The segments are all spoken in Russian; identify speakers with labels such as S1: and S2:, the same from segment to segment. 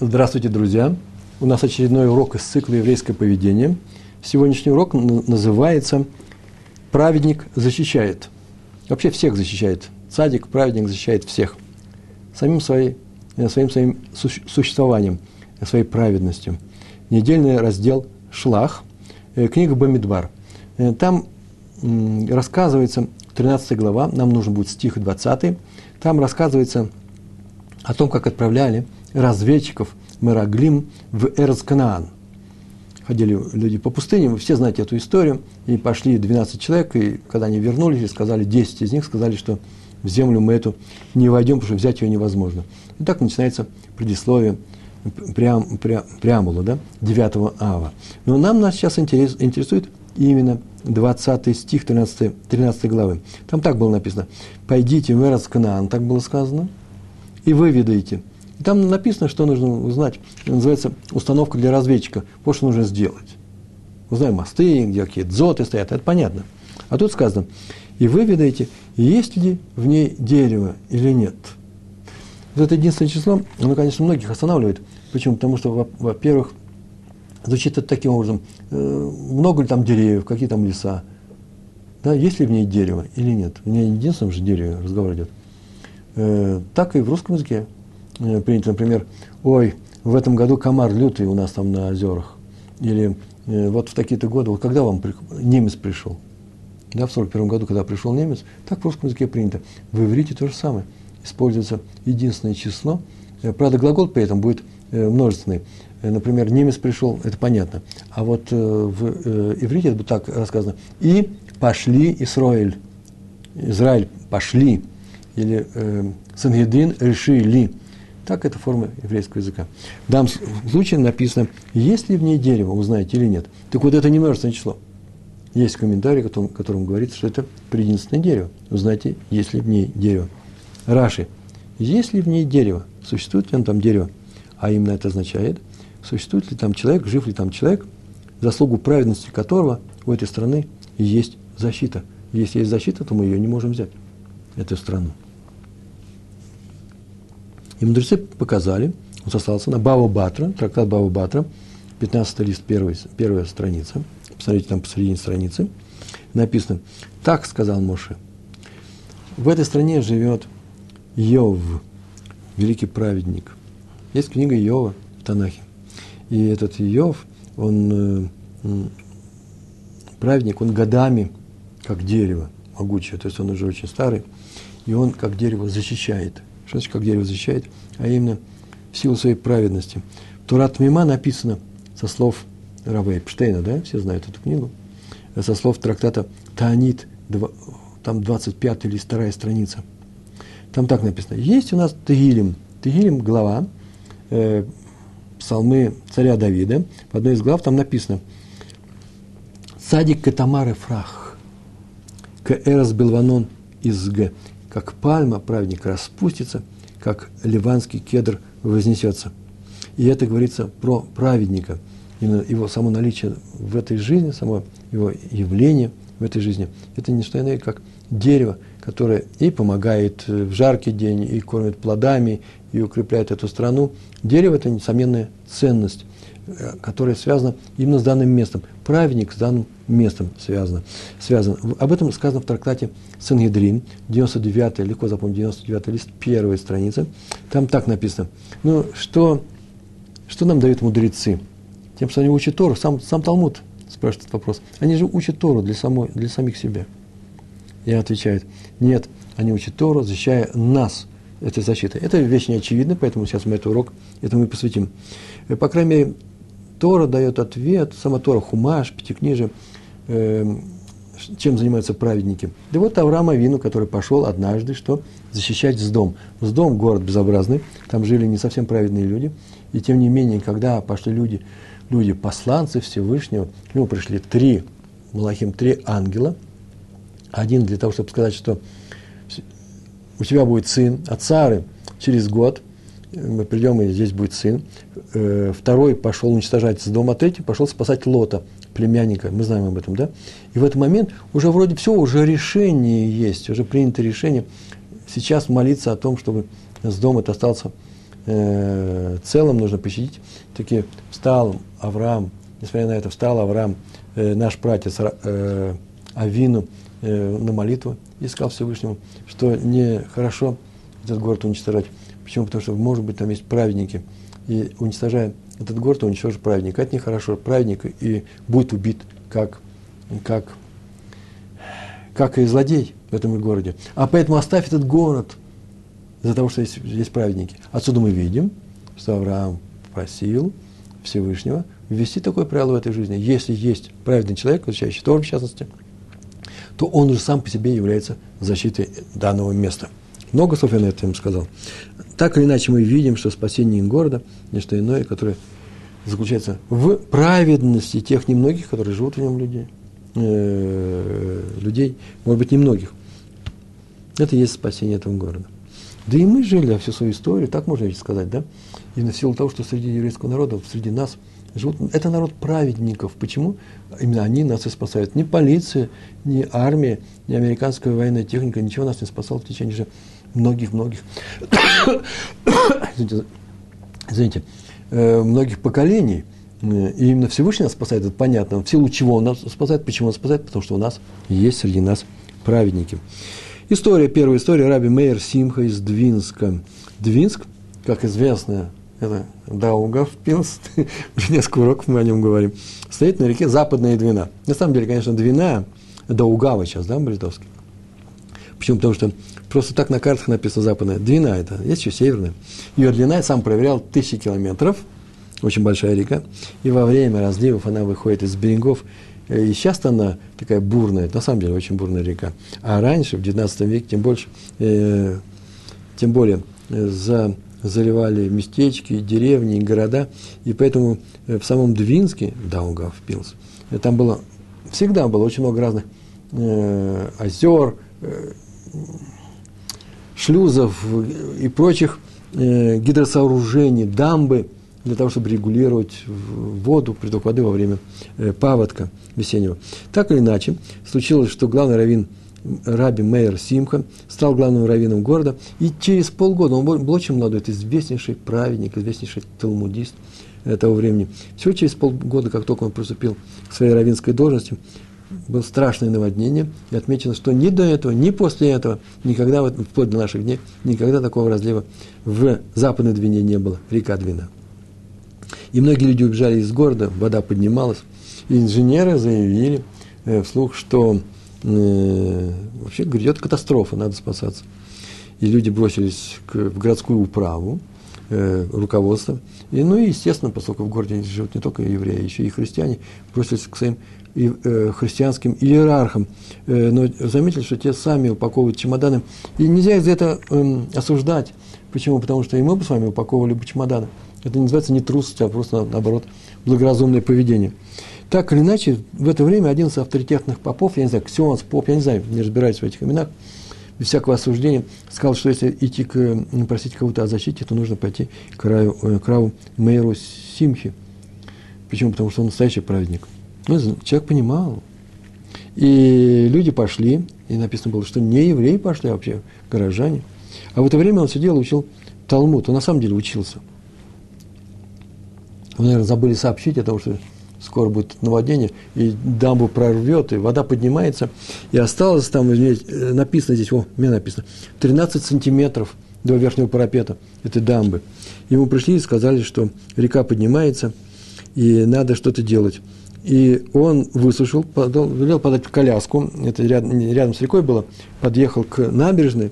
S1: Здравствуйте, друзья! У нас очередной урок из цикла «Еврейское поведение». Сегодняшний урок называется «Праведник защищает». Вообще всех защищает. Цадик, праведник защищает всех. Самим своей, э, своим, своим существованием, своей праведностью. Недельный раздел «Шлах», э, книга Бамидбар. Э, там рассказывается, 13 глава, нам нужен будет стих 20, там рассказывается о том, как отправляли разведчиков Мераглим в Эрцканаан. Ходили люди по пустыне, вы все знаете эту историю, и пошли 12 человек, и когда они вернулись, сказали, 10 из них сказали, что в землю мы эту не войдем, потому что взять ее невозможно. И так начинается предисловие преам, преам, преамбула, да, 9 ава. Но нам нас сейчас интерес, интересует именно 20 стих 13, 13 главы. Там так было написано. «Пойдите в Эрцканаан», так было сказано, «и выведаете, и там написано, что нужно узнать. Называется установка для разведчика. Вот что нужно сделать. Узнаем мосты, где какие дзоты стоят, это понятно. А тут сказано, и вы видаете, есть ли в ней дерево или нет. Вот это единственное число, оно, конечно, многих останавливает. Почему? Потому что, во-первых, звучит это таким образом, э, много ли там деревьев, какие там леса, да, есть ли в ней дерево или нет. В ней единственном же дереве разговор идет. Э, так и в русском языке принято, например, ой, в этом году комар лютый у нас там на озерах. Или э, вот в такие-то годы, вот когда вам немец пришел? Да, в 41 году, когда пришел немец, так в русском языке принято. В иврите то же самое. Используется единственное число. Э, правда, глагол при этом будет множественный. Например, немец пришел, это понятно. А вот в иврите это будет так рассказано. И пошли Исраиль. Израиль пошли. Или э, Сангедрин решили. Так это форма еврейского языка. В данном случае написано, есть ли в ней дерево, узнаете или нет. Так вот, это не множественное число. Есть комментарий, в котором, говорится, что это прединственное дерево. Узнаете, есть ли в ней дерево. Раши. Есть ли в ней дерево? Существует ли там дерево? А именно это означает, существует ли там человек, жив ли там человек, заслугу праведности которого у этой страны есть защита. Если есть защита, то мы ее не можем взять, эту страну. И мудрецы показали, он сослался на Бава Батра, трактат Бава Батра, 15 лист, первый, первая страница. Посмотрите, там посередине страницы. Написано, так сказал Моше. В этой стране живет Йов, великий праведник. Есть книга Йова в Танахе. И этот Йов, он э, праведник, он годами, как дерево могучее, то есть он уже очень старый, и он, как дерево, защищает – значит, как дерево защищает? А именно в силу своей праведности. Турат Мима написано со слов Рава Эпштейна, да, все знают эту книгу, со слов трактата Таанит, там 25 или вторая страница. Там так написано. Есть у нас Тегилим. Тегилим – глава, э, псалмы царя Давида. В одной из глав там написано «Садик катамары фрах, к эрас белванон из г» как пальма праведник распустится, как ливанский кедр вознесется. И это говорится про праведника, именно его само наличие в этой жизни, само его явление в этой жизни. Это не что иное, как дерево, которое и помогает в жаркий день, и кормит плодами, и укрепляет эту страну. Дерево – это несомненная ценность. Э, которое связано именно с данным местом. Праведник с данным местом связано. связан. Об этом сказано в трактате Сангедрин, 99 легко запомнить, 99 лист, первая страница. Там так написано. Ну, что, что нам дают мудрецы? Тем, что они учат Тору, сам, сам Талмуд спрашивает этот вопрос. Они же учат Тору для, самой, для самих себя. Я отвечаю, нет, они учат Тору, защищая нас этой защитой. Это вещь неочевидная, поэтому сейчас мы этот урок этому и посвятим. Э, по крайней мере, Тора дает ответ, сама Тора, Хумаш, Пятикнижие, э, чем занимаются праведники. Да вот Авраам Авину, который пошел однажды, что защищать Сдом. Сдом – город безобразный, там жили не совсем праведные люди, и тем не менее, когда пошли люди, люди посланцы Всевышнего, к нему пришли три, Малахим, три ангела, один для того, чтобы сказать, что у тебя будет сын от Сары через год – мы придем, и здесь будет сын. Э, второй пошел уничтожать с дома, третий пошел спасать Лота, племянника. Мы знаем об этом, да? И в этот момент уже вроде все, уже решение есть, уже принято решение сейчас молиться о том, чтобы с дома это остался э, целом нужно пощадить. Таки встал Авраам, несмотря на это, встал Авраам, э, наш пратец э, Авину, э, на молитву и сказал Всевышнему, что нехорошо этот город уничтожать. Почему? Потому что, может быть, там есть праведники. И уничтожая этот город, уничтожит праведника. Это нехорошо. Праведник и будет убит как, как, как и злодей в этом городе. А поэтому оставь этот город из-за того, что есть, есть праведники. Отсюда мы видим, что Авраам просил Всевышнего ввести такое правило в этой жизни. Если есть праведный человек, изучающий Тору в частности, то он уже сам по себе является защитой данного места. Много слов я на этом сказал. Так или иначе мы видим, что спасение города – не что иное, которое заключается в праведности тех немногих, которые живут в нем людей. Э, людей, может быть, немногих. Это и есть спасение этого города. Да и мы жили всю свою историю, так можно ведь сказать, да? И на силу того, что среди еврейского народа, среди нас живут, это народ праведников. Почему? Именно они нас и спасают. Ни полиция, ни армия, ни американская военная техника, ничего нас не спасало в течение же многих-многих, извините, извините э, многих поколений. И именно Всевышний нас спасает, это понятно. В силу чего он нас спасает, почему он спасает? Потому что у нас есть среди нас праведники. История, первая история, Раби Мейер Симха из Двинска. Двинск, как известно, это Даугавпилс, уже несколько уроков мы о нем говорим, стоит на реке Западная Двина. На самом деле, конечно, Двина, Даугава сейчас, да, Бритовский. Почему? Потому что просто так на картах написано западная. Двина это, есть еще северная. Ее длина, я сам проверял, тысячи километров, очень большая река. И во время разливов она выходит из берегов. И сейчас она такая бурная, на самом деле очень бурная река. А раньше, в 19 веке, тем больше, э, тем более, э, за заливали местечки, деревни, города, и поэтому э, в самом Двинске, Даугав Пилс, э, там было, всегда было очень много разных э, озер, э, шлюзов и прочих э, гидросооружений, дамбы, для того, чтобы регулировать воду, приток воды во время э, паводка весеннего. Так или иначе, случилось, что главный раввин – Раби Мейер Симха, стал главным раввином города, и через полгода, он был очень молодой, это известнейший праведник, известнейший талмудист того времени. Всего через полгода, как только он приступил к своей раввинской должности, было страшное наводнение, и отмечено, что ни до этого, ни после этого, никогда, вплоть до наших дней, никогда такого разлива в Западной Двине не было, река Двина. И многие люди убежали из города, вода поднималась, и инженеры заявили э, вслух, что э, вообще грядет катастрофа, надо спасаться. И люди бросились к, в городскую управу, э, руководство. И, ну и, естественно, поскольку в городе живут не только евреи, еще и христиане, бросились к своим и, э, христианским иерархам. Э, но заметили, что те сами упаковывают чемоданы. И нельзя их за это э, осуждать. Почему? Потому что и мы бы с вами упаковывали бы чемоданы. Это не называется не трусость, а просто, наоборот, благоразумное поведение. Так или иначе, в это время один из авторитетных попов, я не знаю, Ксионс, поп, я не знаю, не разбираюсь в этих именах, без всякого осуждения, сказал, что если идти к, просить кого-то о защите, то нужно пойти к краю, э, к краю Мейру Симхи. Почему? Потому что он настоящий праведник. Ну, человек понимал. И люди пошли, и написано было, что не евреи пошли, а вообще горожане. А в это время он сидел и учил Талмуд. Он на самом деле учился. Вы, наверное, забыли сообщить о том, что скоро будет наводнение, и дамбу прорвет, и вода поднимается, и осталось там, э, написано здесь, о, мне написано, 13 сантиметров до верхнего парапета этой дамбы. Ему пришли и сказали, что река поднимается, и надо что-то делать. И он высушил, подал, велел подать коляску, это рядом, рядом с рекой было, подъехал к набережной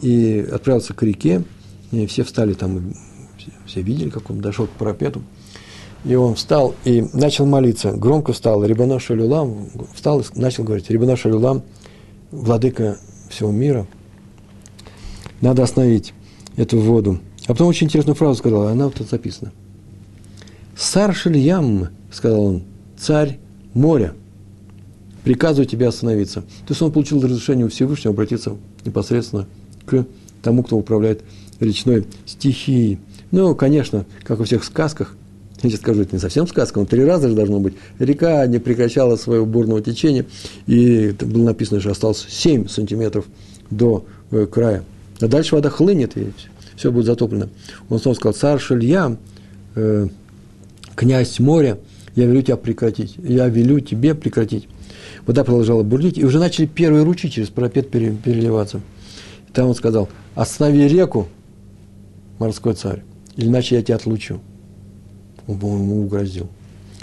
S1: и отправился к реке, и все встали там, все, все видели, как он дошел к парапету – и он встал и начал молиться. Громко встал. Рибано Шалюлам встал и начал говорить. Рибано Шалюлам, владыка всего мира, надо остановить эту воду. А потом очень интересную фразу сказал, она вот тут записана. «Сар Шильям», сказал он, «царь моря, приказываю тебе остановиться». То есть он получил разрешение у Всевышнего обратиться непосредственно к тому, кто управляет речной стихией. Ну, конечно, как во всех сказках, я сейчас скажу, это не совсем сказка, но три раза же должно быть. Река не прекращала своего бурного течения, и было написано, что осталось 7 сантиметров до э, края. А дальше вода хлынет, и все будет затоплено. Он снова сказал, царь Шилья, э, князь моря, я велю тебя прекратить, я велю тебе прекратить. Вода продолжала бурлить, и уже начали первые ручьи через парапет переливаться. И там он сказал, останови реку, морской царь, или иначе я тебя отлучу. Он, ему угрозил.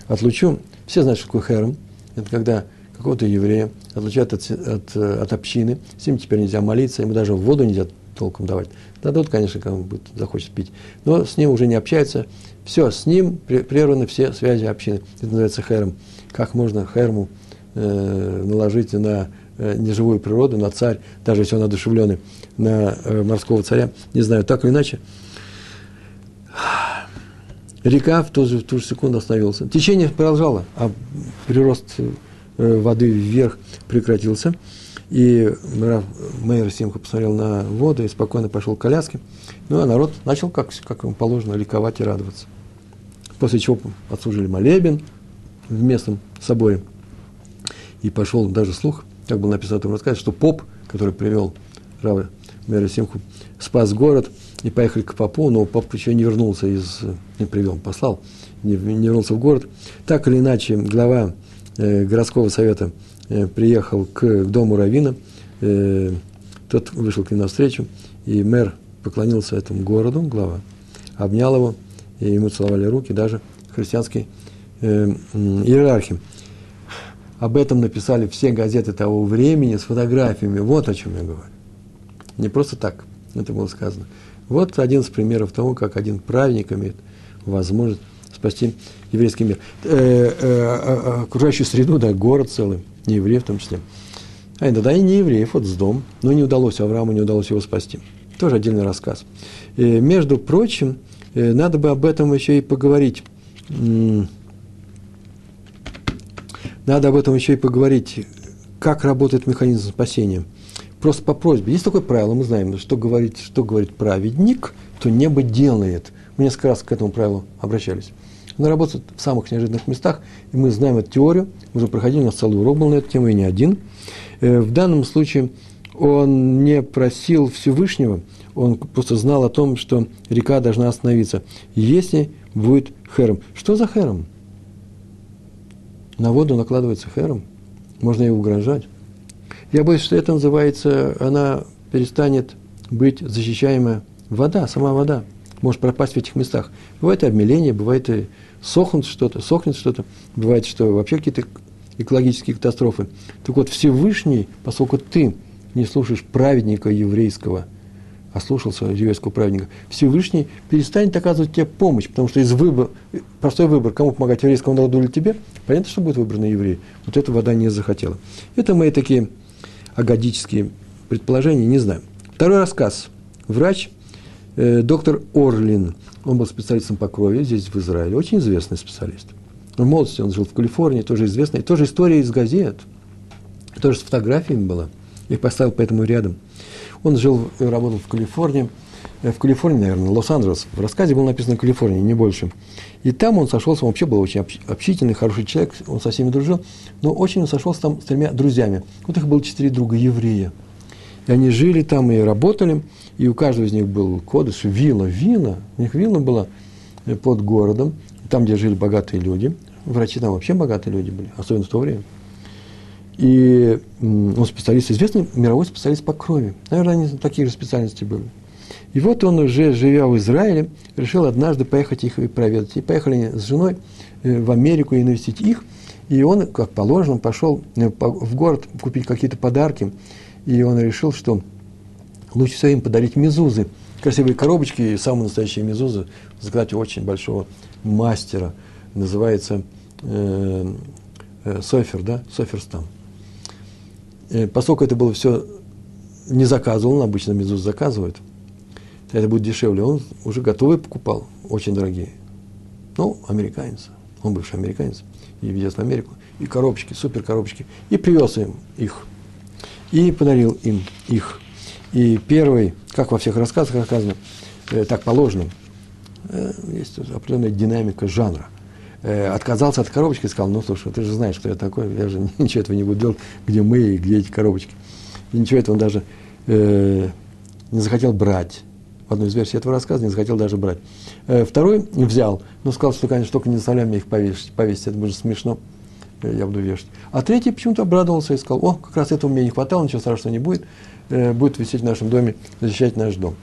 S1: Отлучу, все знают, что такое херм. Это когда какого-то еврея отлучают от, от, от общины, с ним теперь нельзя молиться, ему даже воду нельзя толком давать. Дадут, конечно, кому будет, захочет пить, но с ним уже не общаются. Все, с ним прерваны все связи общины. Это называется херм. Как можно херму э, наложить на э, неживую природу, на царь, даже если он одушевленный, на э, морского царя, не знаю, так или иначе. Река в ту же, в ту же секунду остановилась. Течение продолжало, а прирост Э, воды вверх прекратился. И мэр Симха посмотрел на воду и спокойно пошел к коляске. Ну, а народ начал, как, как ему положено, ликовать и радоваться. После чего отслужили молебен в местном соборе. И пошел даже слух, как было написано в этом рассказе, что поп, который привел Рава мэра Симху, спас город, и поехали к попу, но поп еще не вернулся из, не привел, послал, не, не вернулся в город. Так или иначе, глава Э, городского совета э, приехал к, дому Равина, э, тот вышел к ним навстречу, и мэр поклонился этому городу, глава, обнял его, и ему целовали руки даже христианской иерархии. Об этом написали все газеты того времени с фотографиями. Вот о чем я говорю. Не просто так это было сказано. Вот один из примеров того, как один праведник имеет возможность спасти еврейский мир. Э, э, окружающую среду, да, город целый, не евреев в том числе. А иногда и не евреев, вот с дом, но не удалось, Аврааму не удалось его спасти. Тоже отдельный рассказ. И, между прочим, э, надо бы об этом еще и поговорить. Надо об этом еще и поговорить, как работает механизм спасения. Просто по просьбе. Есть такое правило, мы знаем, что говорит, что говорит праведник, то небо делает. Мы несколько раз к этому правилу обращались. Она работает в самых неожиданных местах, и мы знаем эту теорию, мы уже проходили, у нас целый урок был на эту тему, и не один. Э, в данном случае он не просил Всевышнего, он просто знал о том, что река должна остановиться, если будет хером. Что за хером? На воду накладывается хером, можно ей угрожать. Я боюсь, что это называется, она перестанет быть защищаемая вода, сама вода может пропасть в этих местах. Бывает и обмеление, бывает и сохнет что-то, сохнет что-то, бывает, что вообще какие-то экологические катастрофы. Так вот, Всевышний, поскольку ты не слушаешь праведника еврейского, а слушался еврейского праведника, Всевышний перестанет оказывать тебе помощь, потому что из выбора, простой выбор, кому помогать еврейскому народу или тебе, понятно, что будет выбран еврей. Вот эта вода не захотела. Это мои такие агадические предположения, не знаю. Второй рассказ. Врач, э, доктор Орлин, он был специалистом по крови здесь, в Израиле, очень известный специалист. В молодости он жил в Калифорнии, тоже известный, тоже история из газет, тоже с фотографиями была. Я их поставил поэтому рядом. Он жил, работал в Калифорнии, в Калифорнии, наверное, Лос-Анджелес. В рассказе было написано Калифорния, не больше. И там он сошелся, он вообще был очень общительный, хороший человек, он со всеми дружил, но очень он сошелся там с тремя друзьями. Вот их было четыре друга еврея. И они жили там и работали, и у каждого из них был кодыш, вилла, вилла, у них вилла была э, под городом, там, где жили богатые люди, врачи там вообще богатые люди были, особенно в то время. И он специалист, известный мировой специалист по крови. Наверное, они такие же специальности были. И вот он уже, живя в Израиле, решил однажды поехать их и проведать. И поехали с женой э, в Америку и навестить их. И он, как положено, пошел э, в город купить какие-то подарки и он решил, что лучше всего им подарить мезузы, красивые коробочки, и самые настоящие мезузы заказать очень большого мастера, называется э, э, Софер, да, Соферстам. Э, поскольку это было все не заказывал, обычно мезуз заказывает, это будет дешевле, он уже готовый покупал, очень дорогие. Ну, американец, он бывший американец, и везет в Америку, и коробочки, супер коробочки, и привез им их – и подарил им их. И первый, как во всех рассказах рассказано, э, так положено, э, есть определенная динамика жанра. Э, отказался от коробочки сказал, ну, слушай, ты же знаешь, кто я такой, я же ничего этого не буду делать, где мы и где эти коробочки. И ничего этого он даже э, не захотел брать. В одной из версий этого рассказа, не захотел даже брать. Э, второй взял, но сказал, что, конечно, только не заставляй мне их повесить, повесить это будет смешно, э, я буду вешать. А третий почему-то обрадовался и сказал, о, как раз этого мне не хватало, ничего страшного не будет, э, будет висеть в нашем доме, защищать наш дом.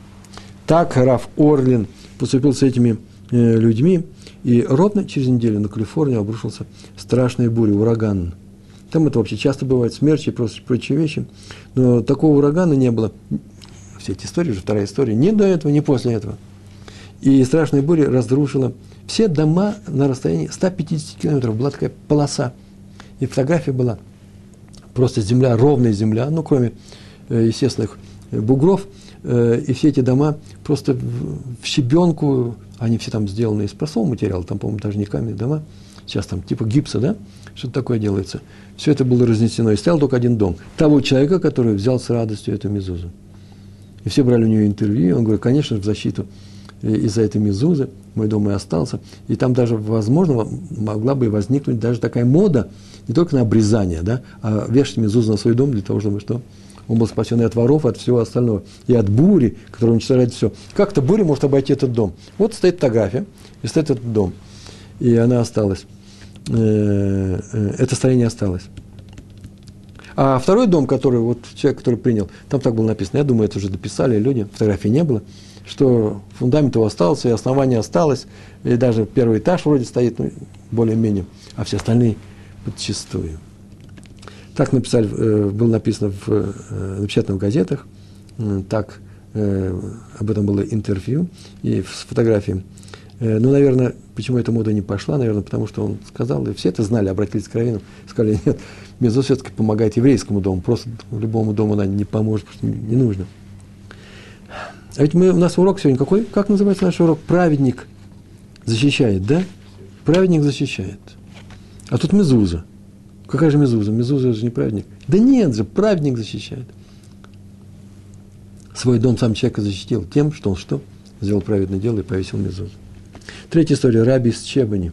S1: Так Раф Орлин поступил с этими людьми, и ровно через неделю на Калифорнию обрушился страшная буря, ураган. Там это вообще часто бывает, смерчи и прочие вещи. Но такого урагана не было. Все эти истории, уже вторая история, ни до этого, ни после этого. И страшная буря разрушила все дома на расстоянии 150 километров. Была такая полоса. И фотография была. Просто земля, ровная земля, ну, кроме э, естественных бугров. Э, и все эти дома просто в щебенку, они все там сделаны из простого материала, там, по-моему, даже не камень дома, сейчас там типа гипса, да, что-то такое делается. Все это было разнесено, и стоял только один дом. Того человека, который взял с радостью эту мезузу. И все брали у него интервью, он говорит, конечно, в защиту из-за этой мезузы мой дом и остался. И там даже, возможно, могла бы возникнуть даже такая мода, не только на обрезание, да, а вешать мезузу на свой дом для того, чтобы что? Он был спасен и от воров, и от всего остального, и от бури, которая уничтожает все. Как-то буря может обойти этот дом. Вот стоит фотография, и стоит этот дом. И она осталась. Э, э, это строение осталось. А второй дом, который, вот человек, который принял, там так было написано, я думаю, это уже дописали люди, фотографии не было, что фундамент его остался, и основание осталось, и даже первый этаж вроде стоит, ну, более-менее, а все остальные подчистую. Так написали, э, было написано в напечатанных газетах, так об этом было интервью и с фотографией Э, ну, наверное, почему эта мода не пошла? Наверное, потому что он сказал, и все это знали, обратились к Равину, сказали, нет, Мезо все-таки помогает еврейскому дому, просто любому дому она не поможет, потому что не нужно. А ведь мы, у нас урок сегодня какой? Как называется наш урок? Праведник защищает, да? Праведник защищает. А тут Мезуза. Какая же Мезуза? Мезуза же не праведник. Да нет же, праведник защищает. Свой дом сам человека защитил тем, что он что? Сделал праведное дело и повесил Мезузу. Третья история. Раби из Чебани.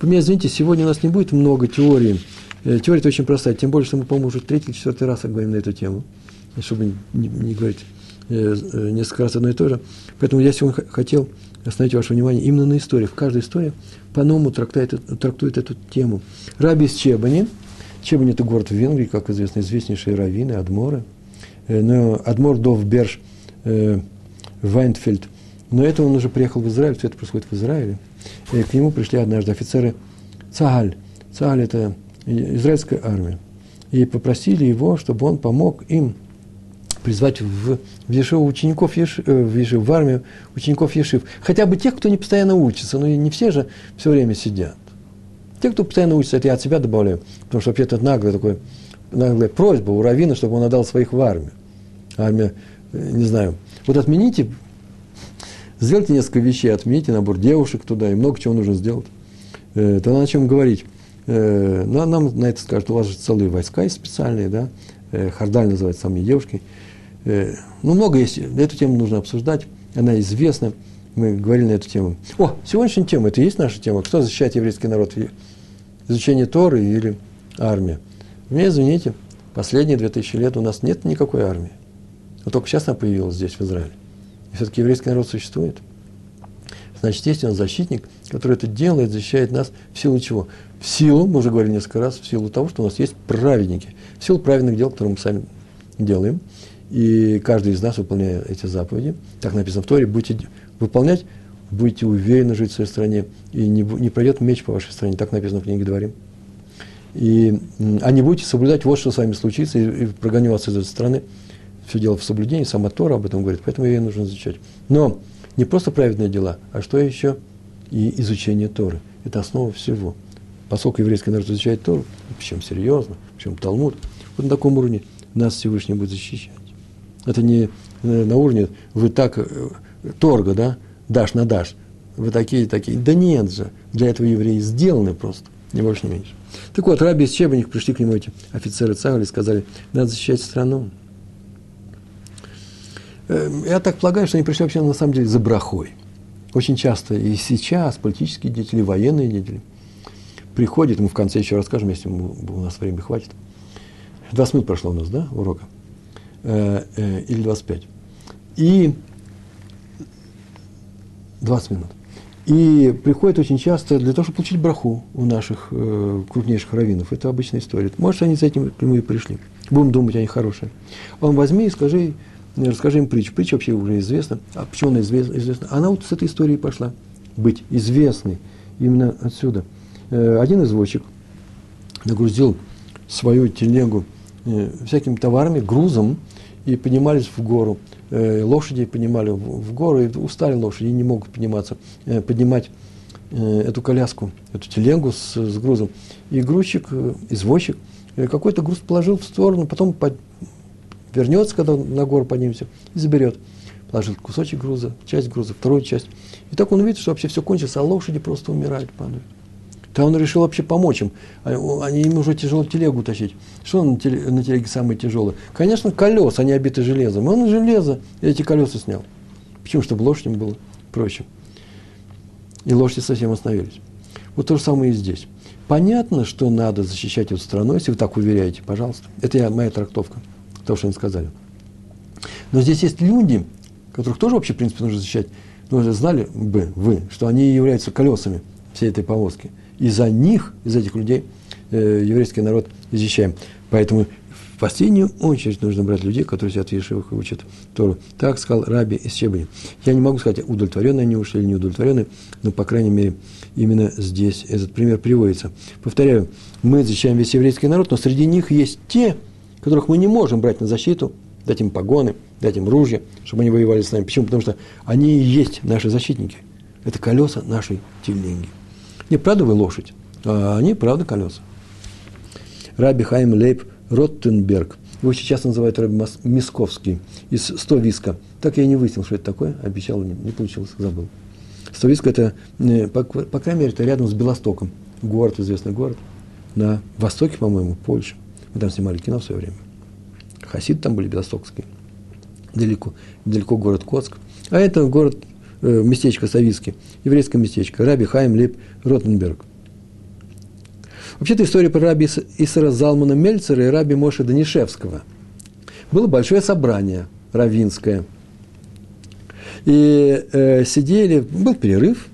S1: Вы меня извините, сегодня у нас не будет много теории. Э, теория очень простая, тем более, что мы, по-моему, уже третий или четвертый раз говорим на эту тему, чтобы не, не говорить э, э, несколько раз одно и то же. Поэтому я сегодня хотел остановить ваше внимание именно на истории. В каждой истории по-новому трактует, трактует эту тему. Раби из Чебани. Чебани – это город в Венгрии, как известно, известнейшие раввины, адморы. Но адмор Довберж Вайнфельд но это он уже приехал в Израиль, все это происходит в Израиле. И к нему пришли однажды офицеры Цагаль. Цагаль – это израильская армия. И попросили его, чтобы он помог им призвать в, в Ешиву учеников Ешив, э, в, Ешив, в армию учеников Ешив. Хотя бы тех, кто не постоянно учится, но не все же все время сидят. Те, кто постоянно учится, это я от себя добавляю, потому что вообще это наглая, такой, наглая просьба у Равина, чтобы он отдал своих в армию. Армия, э, не знаю, вот отмените Сделайте несколько вещей, отмените набор девушек туда, и много чего нужно сделать. Э, тогда на чем говорить? Э, ну, нам на это скажут, у вас же целые войска есть специальные, да? Э, Хардаль называется самые девушки. Э, ну, много есть, эту тему нужно обсуждать, она известна, мы говорили на эту тему. О, сегодняшняя тема, это и есть наша тема, кто защищает еврейский народ, изучение Торы или армия? Мне извините, последние две тысячи лет у нас нет никакой армии. Вот только сейчас она появилась здесь, в Израиле. И все-таки еврейский народ существует. Значит, есть нас защитник, который это делает, защищает нас в силу чего? В силу, мы уже говорили несколько раз, в силу того, что у нас есть праведники. В силу праведных дел, которые мы сами делаем. И каждый из нас, выполняя эти заповеди, так написано в Торе, будете выполнять, будете уверенно жить в своей стране, и не, не пройдет меч по вашей стране, так написано в книге Дворим. И, а будете соблюдать, вот что с вами случится, и, и прогоню вас из этой страны, все дело в соблюдении, сама Тора об этом говорит, поэтому ее нужно изучать. Но не просто праведные дела, а что еще? И изучение Торы. Это основа всего. Поскольку еврейский народ изучает Тору, причем серьезно, причем Талмуд, вот на таком уровне нас Всевышний будет защищать. Это не на уровне вы так э, торга, да, дашь на дашь. Вы такие, такие. Да нет же, для этого евреи сделаны просто, не больше, не меньше. Так вот, раби из Чебаних пришли к нему эти офицеры Цагали и сказали, надо защищать страну. Эм, я так полагаю, что они пришли вообще на самом деле за брахой. Очень часто и сейчас политические деятели, военные деятели приходят, мы в конце еще расскажем, если у нас времени хватит. 20 минут прошло у нас, да, урока? Э, э, или 25. И 20 минут. И приходит очень часто для того, чтобы получить браху у наших э, крупнейших раввинов. Это обычная история. Может, они с этим к нему и пришли. Будем думать, они хорошие. Он возьми и скажи, расскажи им притчу. Притча вообще уже известна. А почему она известна? Она вот с этой историей пошла. Быть известной. Именно отсюда. Э, один извозчик нагрузил свою телегу э, всякими товарами, грузом, и поднимались в гору. Э, лошади поднимали в гору, и устали лошади, и не могут подниматься, поднимать эту коляску, эту телегу с, с грузом. И грузчик, извозчик, какой-то груз положил в сторону, потом под, вернется, когда на гору поднимется, и заберет. Положил кусочек груза, часть груза, вторую часть. И так он видит, что вообще все кончится, а лошади просто умирают, падают. То он решил вообще помочь им. А, они, им уже тяжело телегу тащить. Что на, телеге, на телеге самое тяжелое? Конечно, колеса, они обиты железом. Он железо эти колеса снял. Почему? Чтобы лошадям было проще. И лошади совсем остановились. Вот то же самое и здесь. Понятно, что надо защищать эту страну, если вы так уверяете, пожалуйста. Это я, моя трактовка, того, что они сказали. Но здесь есть люди, которых тоже вообще, в принципе, нужно защищать. Но знали бы вы, что они являются колесами всей этой повозки – из-за них, из этих людей, э, еврейский народ защищаем. Поэтому в последнюю очередь нужно брать людей, которые сидят в Ешивах и учат Тору. Так сказал Раби из Чебани. Я не могу сказать, удовлетворенные они ушли или не удовлетворенные, но, по крайней мере, именно здесь этот пример приводится. Повторяю, мы защищаем весь еврейский народ, но среди них есть те, которых мы не можем брать на защиту, дать им погоны, дать им ружья, чтобы они воевали с нами. Почему? Потому что они и есть наши защитники. Это колеса нашей телеги. Не правда вы лошадь, а они, правда, колеса. Раби Хайм Лейб Роттенберг. Его сейчас называют Раби Мисковский из Стовиска. Так я и не выяснил, что это такое. Обещал, не, не получилось, забыл. Стовиска – это, э, по, по крайней мере, это рядом с Белостоком. Город, известный город. На востоке, по-моему, Польша. Мы там снимали кино в свое время. Хасид там были белостокские. Далеко, далеко город Коцк. А это город Э, местечко Савицки, еврейское местечко, Раби Хайм Лип Ротенберг. Вообще-то история про раби Исра Залмана Мельцера и раби Моши Данишевского. Было большое собрание равинское. И э, сидели, был перерыв,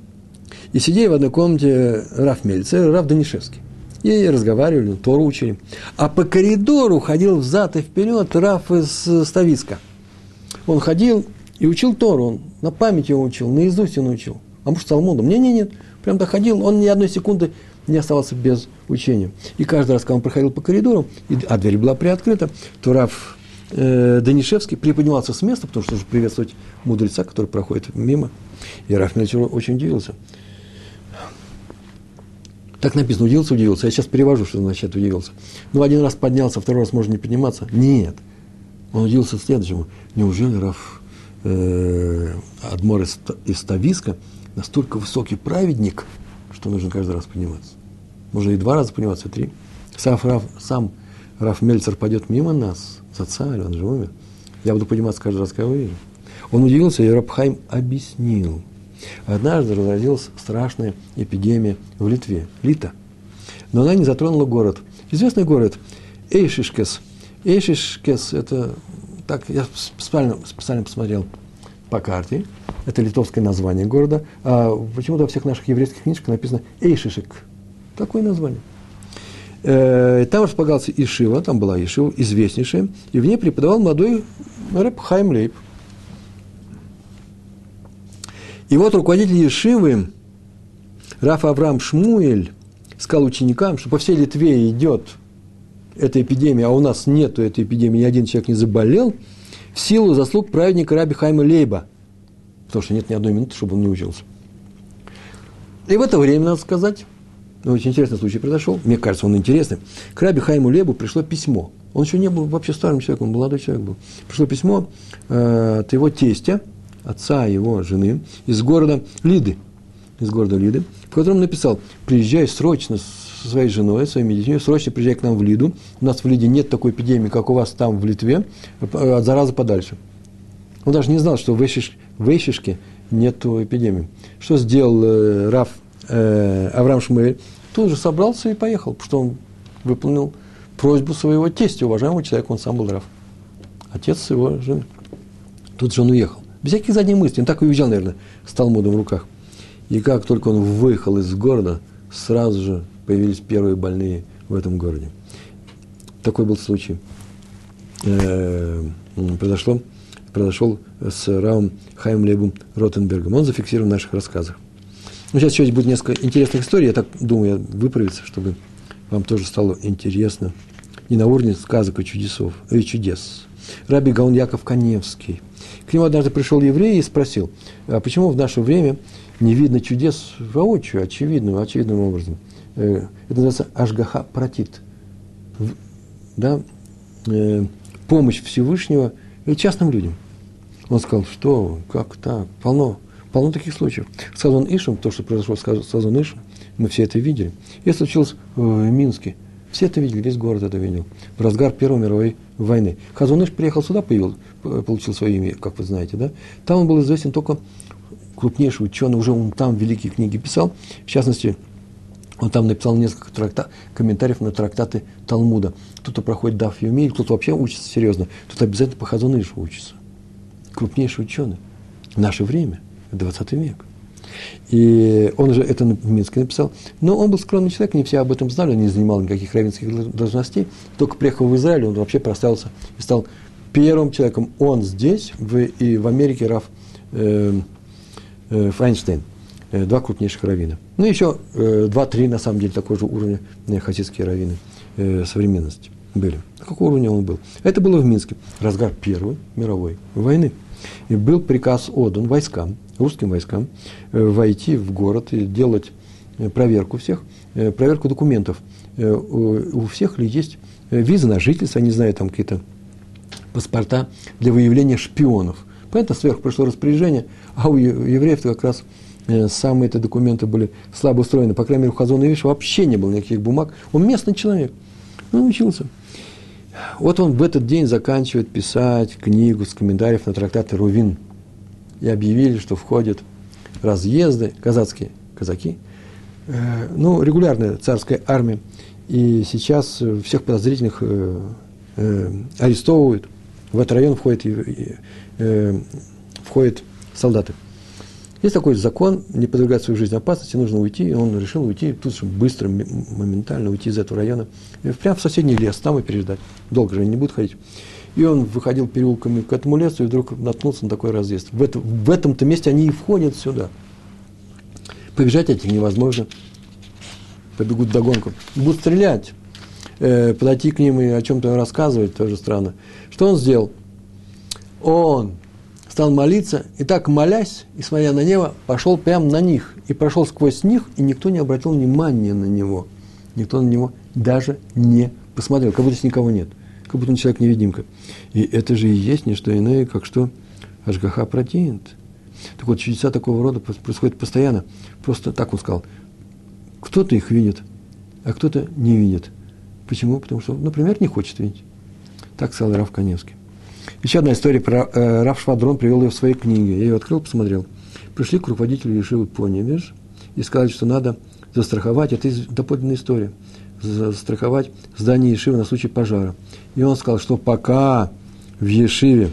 S1: и сидели в одной комнате Раф Мельцер и Раф Данишевский. И разговаривали, Тору учили. А по коридору ходил взад и вперед Раф из Ставицка. Он ходил и учил Тору, он на память его учил, наизусть он учил. А может, Талмудом? Не, не, нет. Прям доходил, он ни одной секунды не оставался без учения. И каждый раз, когда он проходил по коридору, и, а дверь была приоткрыта, то Раф э, Данишевский приподнимался с места, потому что нужно приветствовать мудреца, который проходит мимо. И Раф Мельчер очень удивился. Так написано, удивился, удивился. Я сейчас перевожу, что значит удивился. Ну, один раз поднялся, второй раз можно не подниматься. Нет. Он удивился следующему. Неужели Раф э, Адмор из, из Тависка настолько высокий праведник, что нужно каждый раз подниматься. Можно и два раза подниматься, и три. Сам Раф, сам Раф Мельцер пойдет мимо нас, за царь, он же умер. Я буду подниматься каждый раз, когда его вижу. Он удивился, и Рабхайм объяснил. Однажды разразилась страшная эпидемия в Литве, Лита. Но она не затронула город. Известный город Эйшишкес. Эйшишкес – это так я специально, специально посмотрел по карте. Это литовское название города. А почему-то во всех наших еврейских книжках написано Эйшишек. Такое название. Э, там располагался Ишива, там была Ишива, известнейшая, и в ней преподавал молодой рэп Хайм Лейб. И вот руководитель Ишивы, Раф Авраам Шмуэль, сказал ученикам, что по всей Литве идет эта эпидемия, а у нас нету этой эпидемии, ни один человек не заболел, в силу заслуг праведника Раби Хайма Лейба. Потому что нет ни одной минуты, чтобы он не учился. И в это время, надо сказать, ну, очень интересный случай произошел, мне кажется, он интересный. К Раби Хайму Лебу пришло письмо. Он еще не был вообще старым человеком, он молодой человек был. Пришло письмо э, от его тестя, отца его жены, из города Лиды, из города Лиды, в котором написал, приезжай срочно со своей женой, своими детьми, срочно приезжай к нам в Лиду. У нас в Лиде нет такой эпидемии, как у вас там в Литве, от заразы подальше. Он даже не знал, что в, Эшиш, в Эшишке нет эпидемии. Что сделал э, Раф э, Авраам Шмуэль? Тут же собрался и поехал, потому что он выполнил просьбу своего тестя, уважаемого человека, он сам был Раф. Отец его жены. Тут же он уехал. Без всяких задних мыслей. Он так и уезжал, наверное, с Талмудом в руках. И как только он выехал из города, сразу же появились первые больные в этом городе. Такой был случай. Э, произошло, произошел с Раум Хайм Лебом Ротенбергом. Он зафиксирован в наших рассказах. Ну, сейчас еще будет несколько интересных историй. Я так думаю, выправиться, чтобы вам тоже стало интересно. Не на уровне сказок и чудесов, и чудес. Раби Гаон Яков Каневский. К нему однажды пришел еврей и спросил, а почему в наше время не видно чудес воочию, очевидным, очевидным образом? Э, это называется Ашгаха Пратит. Да? Э, помощь Всевышнего частным людям. Он сказал, что, как так, полно, полно таких случаев. С Сазон Ишем, то, что произошло с Сазон Ишем, мы все это видели. И это случилось в Минске. Все это видели, весь город это видел. В разгар Первой мировой войны. Хазуныш приехал сюда, появил, получил свое имя, как вы знаете, да? Там он был известен только крупнейший ученый, уже он там великие книги писал. В частности, он там написал несколько тракта, комментариев на трактаты Талмуда. Кто-то проходит Даф Юмиль, кто-то вообще учится серьезно, кто-то обязательно по Хазунышу учится. Крупнейший ученый в наше время, в 20 век. И он же это в Минске написал. Но он был скромный человек, не все об этом знали, он не занимал никаких равенских должностей. Только приехал в Израиль, он вообще проставился и стал первым человеком. Он здесь, в, и в Америке Раф э, э, Файнштейн. Э, два крупнейших раввина. Ну, еще э, два-три, на самом деле, такого же уровня э, хасидские раввины э, современности были. Какого уровня он был? Это было в Минске, разгар Первой мировой войны. И был приказ отдан войскам, русским войскам, войти в город и делать проверку всех, проверку документов. У всех ли есть виза на жительство, не знаю, там какие-то паспорта для выявления шпионов. Поэтому сверху пришло распоряжение, а у евреев как раз самые эти документы были слабо устроены. По крайней мере, у Хазона Ивиша вообще не было никаких бумаг. Он местный человек. Он учился. Вот он в этот день заканчивает писать книгу с комментариев на трактаты Рувин. И объявили, что входят разъезды, казацкие казаки, э, ну, регулярная царская армия. И сейчас всех подозрительных э, э, арестовывают. В этот район входят, э, э, входят солдаты. Есть такой закон, не подвергать свою жизнь опасности, нужно уйти, и он решил уйти, тут же быстро, моментально уйти из этого района, прямо в соседний лес, там и переждать. Долго же они не будут ходить. И он выходил переулками к этому лесу, и вдруг наткнулся на такой разъезд. В, это, в этом-то месте они и входят сюда. Побежать этих невозможно. Побегут догонку. Будут стрелять. Э, подойти к ним и о чем-то рассказывать, тоже странно. Что он сделал? Он стал молиться, и так молясь, и смотря на небо, пошел прямо на них, и прошел сквозь них, и никто не обратил внимания на него. Никто на него даже не посмотрел, как будто здесь никого нет, как будто он человек-невидимка. И это же и есть не что иное, как что Ашгаха протеинт. Так вот, чудеса такого рода происходят постоянно. Просто так он сказал. Кто-то их видит, а кто-то не видит. Почему? Потому что, например, не хочет видеть. Так сказал Раф Каневский. Еще одна история про э, Раф Швадрон привел ее в своей книге. Я ее открыл, посмотрел. Пришли к руководителю Ешивы Поневеж и сказали, что надо застраховать, это доподлинная история, застраховать здание Ешивы на случай пожара. И он сказал, что пока в Ешиве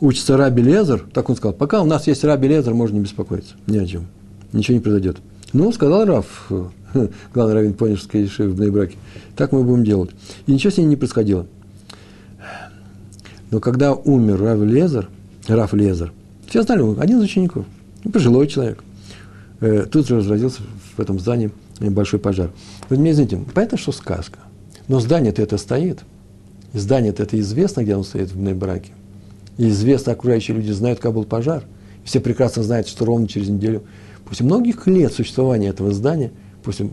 S1: учится Раби Лезер, так он сказал, пока у нас есть Раби Лезер, можно не беспокоиться, ни о чем, ничего не произойдет. Ну, сказал Раф, главный раввин Понежской Ешивы в Бнейбраке, так мы будем делать. И ничего с ней не происходило. Но когда умер Рав Лезер, Раф Лезер, все знали, он один из учеников, ну, пожилой человек, э, тут же разразился в этом здании большой пожар. Вы мне извините, понятно, что сказка, но здание-то это стоит. Здание-то это известно, где оно стоит в Нейбраке. И известно, окружающие люди знают, как был пожар. Все прекрасно знают, что ровно через неделю, после многих лет существования этого здания, после,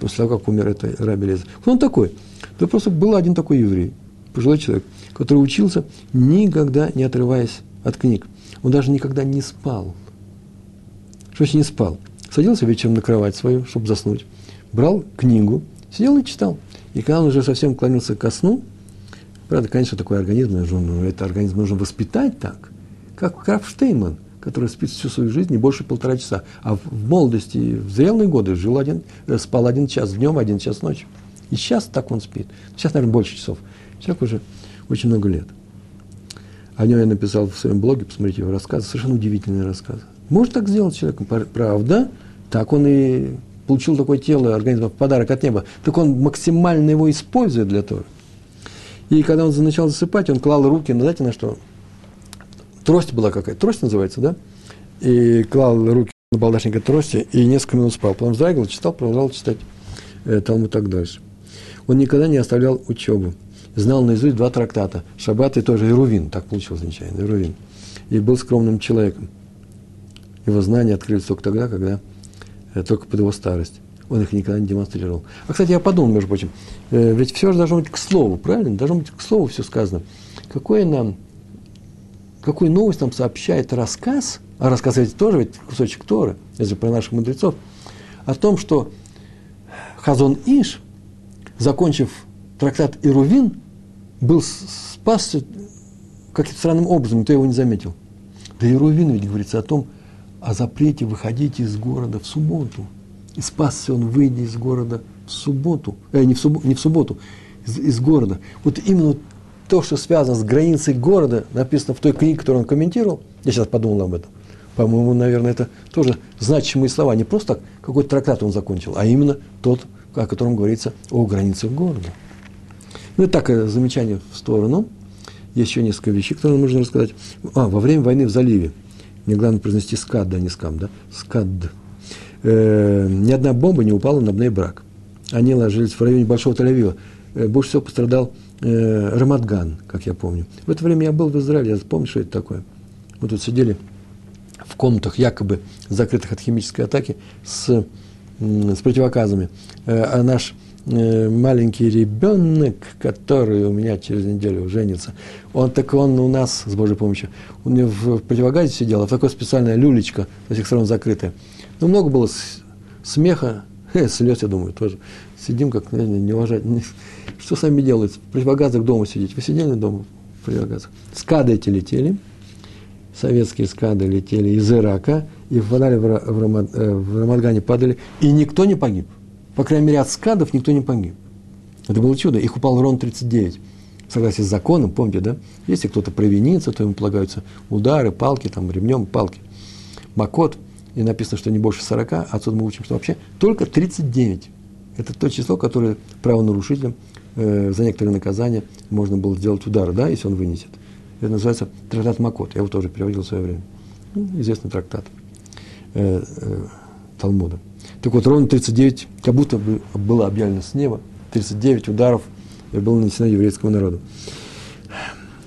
S1: после того, как умер это Раби Лезер, кто он такой? Да просто был один такой еврей, пожилой человек – который учился, никогда не отрываясь от книг. Он даже никогда не спал. Что значит не спал? Садился вечером на кровать свою, чтобы заснуть, брал книгу, сидел и читал. И когда он уже совсем клонился ко сну, правда, конечно, такой организм, нужно, это организм нужно воспитать так, как Краф Штейнман, который спит всю свою жизнь не больше полтора часа. А в молодости, в зрелые годы жил один, э, спал один час днем, один час ночью. И сейчас так он спит. Сейчас, наверное, больше часов. Человек уже очень много лет. О нем я написал в своем блоге, посмотрите его рассказы, совершенно удивительные рассказы. Может так сделать человек, правда, так он и получил такое тело, организм в подарок от неба, так он максимально его использует для того. И когда он начал засыпать, он клал руки, ну, знаете, на что? Трость была какая-то, трость называется, да? И клал руки на балдашник этой трости и несколько минут спал. Потом вздрагивал, читал, продолжал читать э, Талмуд так дальше. Он никогда не оставлял учебу. Знал наизусть два трактата. Шаббат и тоже Ирувин. Так получилось нечаянно, Ирувин. И был скромным человеком. Его знания открылись только тогда, когда э, только под его старость. Он их никогда не демонстрировал. А, кстати, я подумал, между прочим, э, ведь все же должно быть к слову, правильно? Должно быть к слову все сказано. Какое нам, какую новость нам сообщает рассказ, а рассказ ведь тоже ведь кусочек Торы, это про наших мудрецов, о том, что Хазон Иш, закончив трактат Ирувин, был спас каким-то странным образом, никто его не заметил. Да Ирувин ведь говорится о том, о запрете выходить из города в субботу. И спасся он, выйдя из города в субботу, э, не, в субботу не в субботу, из, из города. Вот именно то, что связано с границей города, написано в той книге, которую он комментировал, я сейчас подумал об этом, по-моему, наверное, это тоже значимые слова. Не просто так, какой-то трактат он закончил, а именно тот, о котором говорится о границах города. Ну, и так, э, замечание в сторону. Есть еще несколько вещей, которые нужно рассказать. А, во время войны в заливе – мне главное произнести скад, да, не скам, да? Скад. Э, ни одна бомба не упала на брак. Они ложились в районе Большого Тель-Авива. Э, больше всего пострадал э, Рамадган, как я помню. В это время я был в Израиле, я помню, что это такое. Мы тут сидели в комнатах, якобы закрытых от химической атаки, с, с противоказами. Э, а наш маленький ребенок, который у меня через неделю женится, он так он у нас, с Божьей помощью, у него в противогазе сидел, а такое специальная люлечка, со всех сторон закрытая. Ну, много было смеха, э, слез, я думаю, тоже. Сидим, как не, не уважать. Что сами делают? В противогазах дома сидеть. Вы сидели дома в противогазах? Скады эти летели, советские скады летели из Ирака, и в, в, э, в Рамадгане падали, и никто не погиб – по крайней мере, от скадов никто не погиб. Это было чудо. Их упал ровно 39. В согласии с законом, помните, да? Если кто-то провинится, то ему полагаются удары, палки, там, ремнем, палки. Макот, и написано, что не больше 40, а отсюда мы учим, что вообще только 39. Это то число, которое правонарушителям э, за некоторые наказания можно было сделать удар, да, если он вынесет. Это называется трактат Макот. Я его тоже переводил в свое время. Ну, известный трактат э, э, Талмуда. Так вот, ровно 39, как будто бы было объявлено с неба, 39 ударов было нанесено еврейскому народу.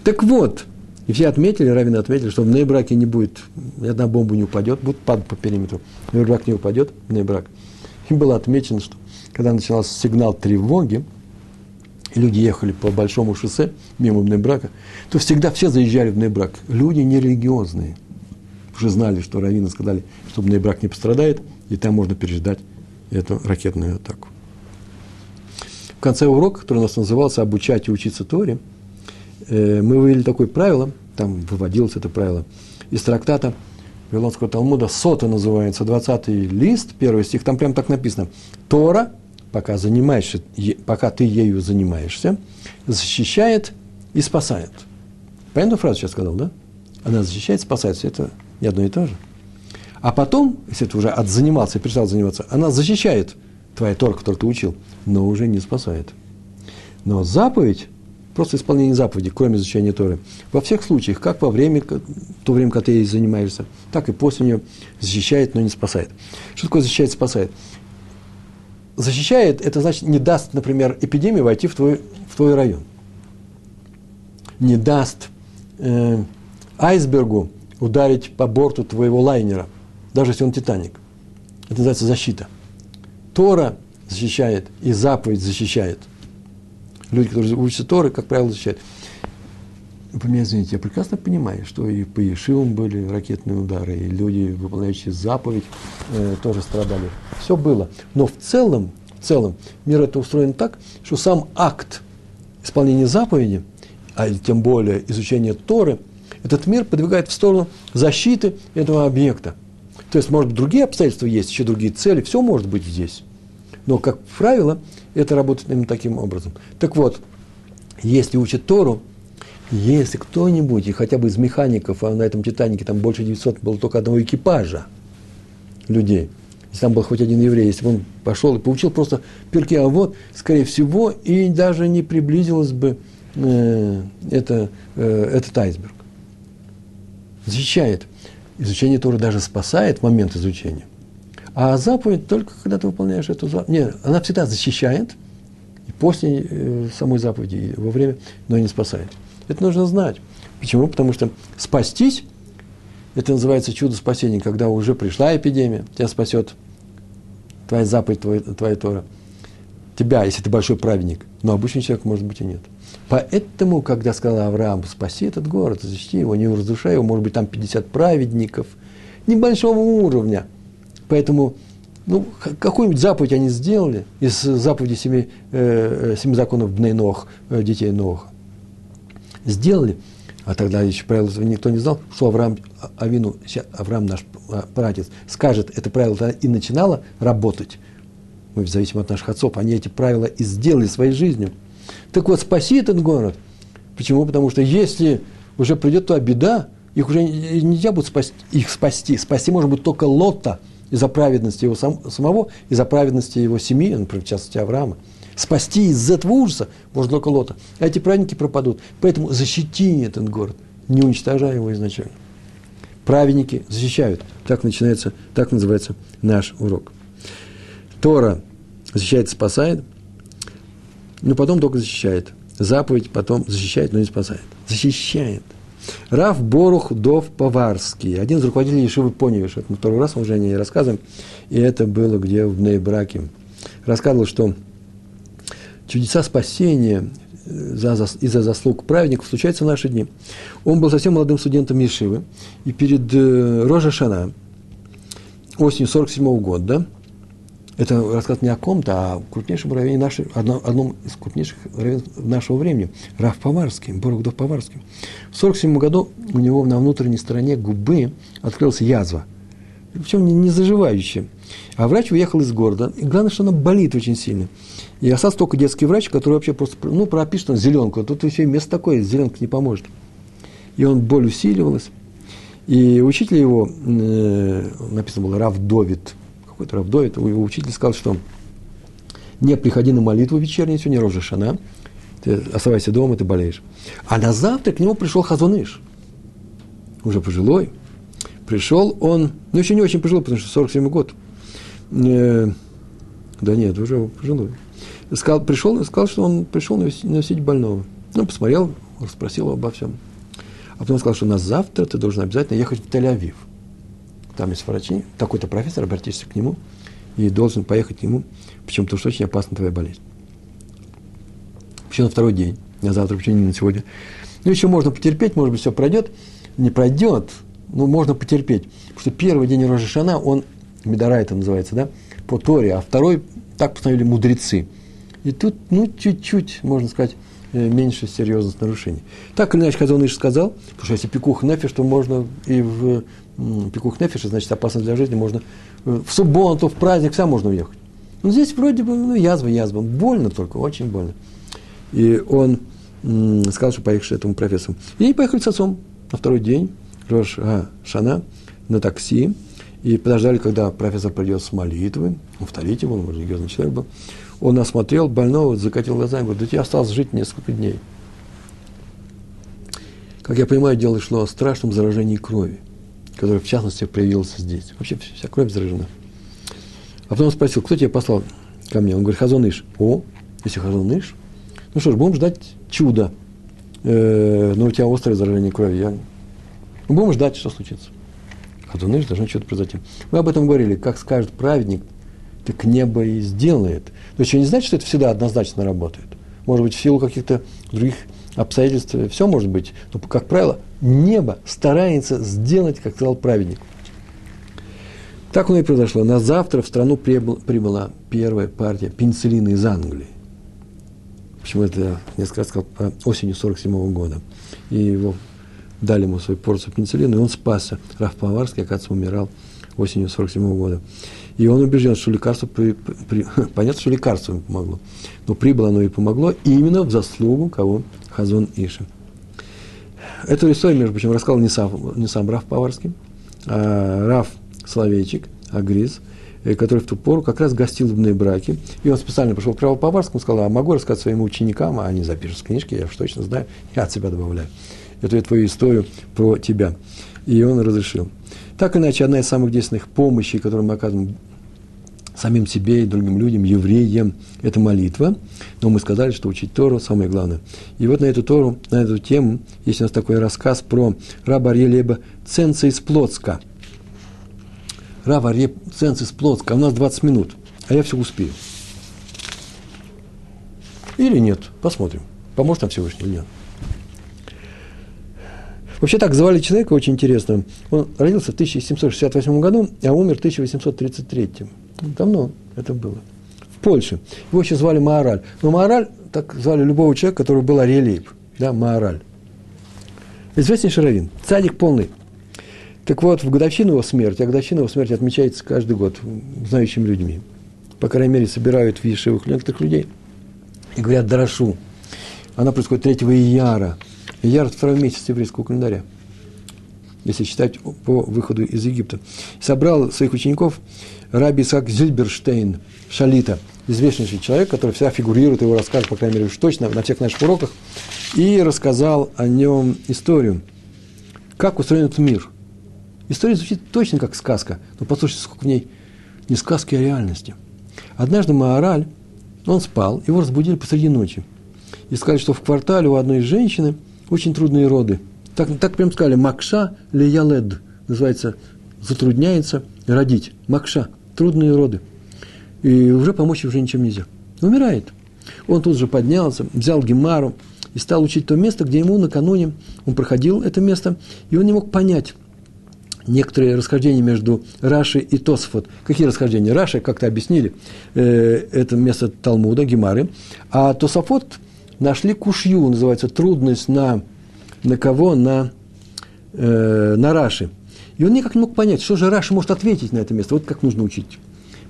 S1: Так вот, и все отметили, раввины отметили, что в Нейбраке не будет, ни одна бомба не упадет, будет падать по периметру. Нейбрак не упадет, Нейбрак. И было отмечено, что когда начался сигнал тревоги, и люди ехали по большому шоссе мимо Нейбрака, то всегда все заезжали в Нейбрак. Люди нерелигиозные. Уже знали, что раввины сказали, что Нейбрак не пострадает – и там можно переждать эту ракетную атаку. В конце урока, который у нас назывался «Обучать и учиться Торе», э, мы вывели такое правило, там выводилось это правило, из трактата Вавилонского Талмуда, сота называется, 20 лист, первый стих, там прям так написано. Тора, пока, занимаешься, пока ты ею занимаешься, защищает и спасает. Понятно фразу сейчас сказал, да? Она защищает, спасает, все это не одно и то же. А потом, если ты уже отзанимался, перестал заниматься, она защищает твоя Тора, которую ты учил, но уже не спасает. Но заповедь, просто исполнение заповеди, кроме изучения Торы, во всех случаях, как во время, то время, когда ты ей занимаешься, так и после нее защищает, но не спасает. Что такое защищает, спасает? Защищает, это значит, не даст, например, эпидемии войти в твой, в твой район. Не даст э, айсбергу ударить по борту твоего лайнера даже если он Титаник. Это называется защита. Тора защищает, и заповедь защищает. Люди, которые учатся Торы, как правило, защищают. Вы меня извините, я прекрасно понимаю, что и по Ешивам были ракетные удары, и люди, выполняющие заповедь, э, тоже страдали. Все было. Но в целом, в целом, мир это устроен так, что сам акт исполнения заповеди, а тем более изучения Торы, этот мир подвигает в сторону защиты этого объекта – то есть, может быть, другие обстоятельства есть, еще другие цели, все может быть здесь. Но, как правило, это работает именно таким образом. Так вот, если учат Тору, если кто-нибудь, и хотя бы из механиков, а на этом Титанике там больше 900 было только одного экипажа людей, если там был хоть один еврей, если бы он пошел и получил просто перки, а вот, скорее всего, и даже не приблизилось бы э, это, э, этот айсберг. Защищает. Изучение Торы даже спасает в момент изучения. А заповедь только когда ты выполняешь эту заповедь. Нет, она всегда защищает, и после э, самой заповеди, и во время, но и не спасает. Это нужно знать. Почему? Потому что спастись, это называется чудо спасения, когда уже пришла эпидемия, тебя спасет твоя заповедь, твоя, твоя Тора. Тебя, если ты большой праведник, но обычный человек, может быть, и нет. Поэтому, когда сказал Авраам, спаси этот город, защити его, не разрушай его, может быть, там 50 праведников, небольшого уровня. Поэтому, ну, какую-нибудь заповедь они сделали из заповеди семи, э, э семи законов Бнейнох, э, детей Ноха сделали, а тогда еще правило никто не знал, что Авраам, Авину, Авраам наш а, прадед, скажет, это правило и начинало работать. Мы в зависимости от наших отцов, они эти правила и сделали своей жизнью. Так вот, спаси этот город. Почему? Потому что если уже придет туда беда, их уже нельзя будет спасти, их спасти. Спасти может быть только Лота из-за праведности его сам, самого, из-за праведности его семьи, например, в частности Авраама спасти из этого ужаса можно только Лота. А эти праздники пропадут. Поэтому защити этот город, не уничтожая его изначально. Праведники защищают. Так начинается, так называется наш урок. Тора защищает, спасает, но потом только защищает. Заповедь потом защищает, но не спасает. Защищает. Раф Борух Дов Поварский, один из руководителей Ешивы Поневиш, это мы второй раз уже о ней рассказываем, и это было где в Бнейбраке. Рассказывал, что чудеса спасения э, из-за заслуг праведников случаются в наши дни. Он был совсем молодым студентом Ешивы, и перед э, Рожа Шана, осенью 47 года, да, это рассказ не о ком-то, а о крупнейшем раввине нашей, одном, из крупнейших раввинов нашего времени, Раф Поварский, Борогдов Поварский. В 47 году у него на внутренней стороне губы открылась язва, причем не, не заживающая. А врач уехал из города, и главное, что она болит очень сильно. И остался только детский врач, который вообще просто, ну, пропишет он зеленку. Тут еще место такое, зеленка не поможет. И он, боль усиливалась. И учитель его, э, написано было Рав Довид, какой-то Рав Довид, его учитель сказал, что не приходи на молитву вечернюю, сегодня Рожа Шана, ты оставайся дома, ты болеешь. А на завтра к нему пришел Хазуныш, уже пожилой. Пришел он, ну еще не очень пожилой, потому что 47 год. Э, да нет, уже пожилой сказал, пришел и сказал, что он пришел навестить больного. Ну, посмотрел, спросил обо всем. А потом сказал, что на завтра ты должен обязательно ехать в Тель-Авив. Там есть врачи, такой-то профессор, обратишься к нему и должен поехать к нему, почему потому что очень опасна твоя болезнь. Почему на второй день, на завтра, почему не на сегодня. Ну, еще можно потерпеть, может быть, все пройдет. Не пройдет, но можно потерпеть. Потому что первый день Рожешана, он, Медора это называется, да, по Торе, а второй, так постановили мудрецы – и тут, ну, чуть-чуть, можно сказать, э, меньше серьезных нарушений. Так или иначе, Хазон Иш сказал, потому что если пикух нефиш, то можно и в пикух нефиш, значит, опасно для жизни, можно э, в субботу, в праздник, сам можно уехать. Но здесь вроде бы, ну, язва, язва, больно только, очень больно. И он сказал, что поехали этому профессору. И они поехали с отцом на второй день, Рош а, Шана, на такси, и подождали, когда профессор придет с молитвы, он в Талите был, он религиозный человек был, он осмотрел больного, закатил глаза и говорит, да тебе осталось жить несколько дней. Как я понимаю, дело шло о страшном заражении крови, которое, в частности, проявилось здесь. Вообще вся кровь заражена. А потом спросил, кто тебя послал ко мне? Он говорит, Хазон Иш. О, если Хазон Иш, ну что ж, будем ждать чуда. Э, но у тебя острое заражение крови. Я... Ну, будем ждать, что случится. Хазон Иш должно что-то произойти. Мы об этом говорили. Как скажет праведник, так небо и сделает. То есть, не значит, что это всегда однозначно работает. Может быть, в силу каких-то других обстоятельств все может быть. Но, как правило, небо старается сделать, как сказал праведник. Так оно и произошло. На завтра в страну прибыла, первая партия пенициллина из Англии. Почему это я несколько раз сказал осенью 47 года. И его дали ему свою порцию пенициллина, и он спасся. Раф Поварский, оказывается, умирал осенью 47 года. И он убежден, что лекарство, при, при, понятно, что лекарство ему помогло, но прибыло оно и помогло именно в заслугу кого? Хазон Иша. Эту историю, между прочим, рассказал не сам, не сам Раф Поварский, а Раф Соловейчик, Агриз, э, который в ту пору как раз гостил в браке. И он специально пошел к Раву Поварскому, сказал, а могу рассказать своим ученикам, а они запишут в книжке, я уж точно знаю, я от себя добавляю. Эту твою историю про тебя. И он разрешил. Так иначе, одна из самых действенных помощей, которую мы оказываем самим себе и другим людям, евреям, это молитва. Но мы сказали, что учить Тору самое главное. И вот на эту Тору, на эту тему есть у нас такой рассказ про раба Арьелеба Ценца из Плотска. Раба Арье Ценца из Плотска. У нас 20 минут, а я все успею. Или нет, посмотрим. Поможет нам Всевышний или нет. Вообще так звали человека очень интересно. Он родился в 1768 году, а умер в 1833. Давно это было. В Польше. Его еще звали Маораль. Но Маораль, так звали любого человека, который был Ариэлейб. Да, Маораль. Известнейший раввин. Цадик полный. Так вот, в годовщину его смерти, а годовщина его смерти отмечается каждый год знающими людьми. По крайней мере, собирают в Ешивах некоторых людей и говорят «Дарашу». Она происходит 3 ияра. Ияр – второй месяц еврейского календаря – если считать по выходу из Египта. Собрал своих учеников Раби Исаак Зильберштейн, Шалита, известнейший человек, который всегда фигурирует, его расскажет, по крайней мере, уж точно, на всех наших уроках, и рассказал о нем историю, как устроен этот мир. История звучит точно как сказка, но послушайте, сколько в ней не сказки, а реальности. Однажды Маораль, он спал, его разбудили посреди ночи. И сказали, что в квартале у одной женщины очень трудные роды – так, так прям сказали, макша леялед, называется, затрудняется родить. Макша, трудные роды. И уже помочь уже ничем нельзя. Умирает. Он тут же поднялся, взял гемару и стал учить то место, где ему накануне он проходил это место, и он не мог понять некоторые расхождения между Рашей и Тосфот. Какие расхождения? Раши, как-то объяснили, э, это место Талмуда, Гемары, а Тософот нашли кушью, называется, трудность на на кого? На, э, на Раши. И он никак не мог понять, что же Раши может ответить на это место. Вот как нужно учить.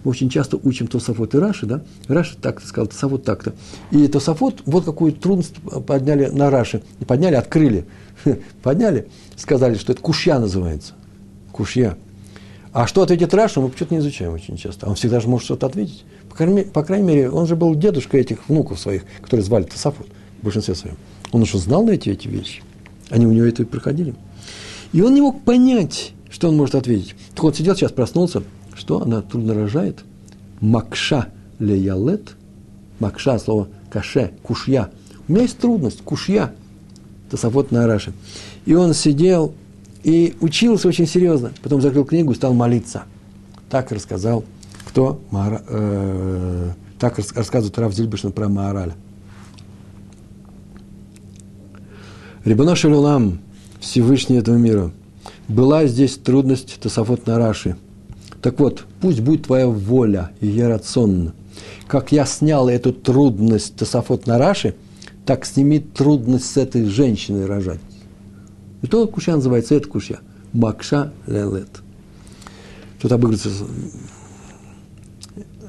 S1: Мы очень часто учим Тософот и Раши, да? Раши так-то сказал, Тософот так-то. И Тософот, вот какую трудность подняли на Раши. И подняли, открыли. Подняли, сказали, что это кушья называется. Кушья. А что ответит Раша, мы почему-то не изучаем очень часто. Он всегда же может что-то ответить. По крайней, по крайней мере, он же был дедушка этих внуков своих, которые звали Тософот в большинстве своем. Он уже знал эти, эти вещи. Они у него это и проходили. И он не мог понять, что он может ответить. Так вот, сидел сейчас, проснулся. Что она трудно рожает? Макша леялет. Макша, слово каше, кушья. У меня есть трудность, кушья. Тософот на Араше. И он сидел и учился очень серьезно. Потом закрыл книгу и стал молиться. Так рассказал кто? Маара, э, так рассказывает Рав Зильбешин про Маораля. Рибано Шалулам, Всевышний этого мира, была здесь трудность Тософот на Раши. Так вот, пусть будет твоя воля, и я рацион. Как я снял эту трудность Тософот на Раши, так сними трудность с этой женщиной рожать. И то кушья называется, это кушья. Макша лелет. Тут обыгрываются,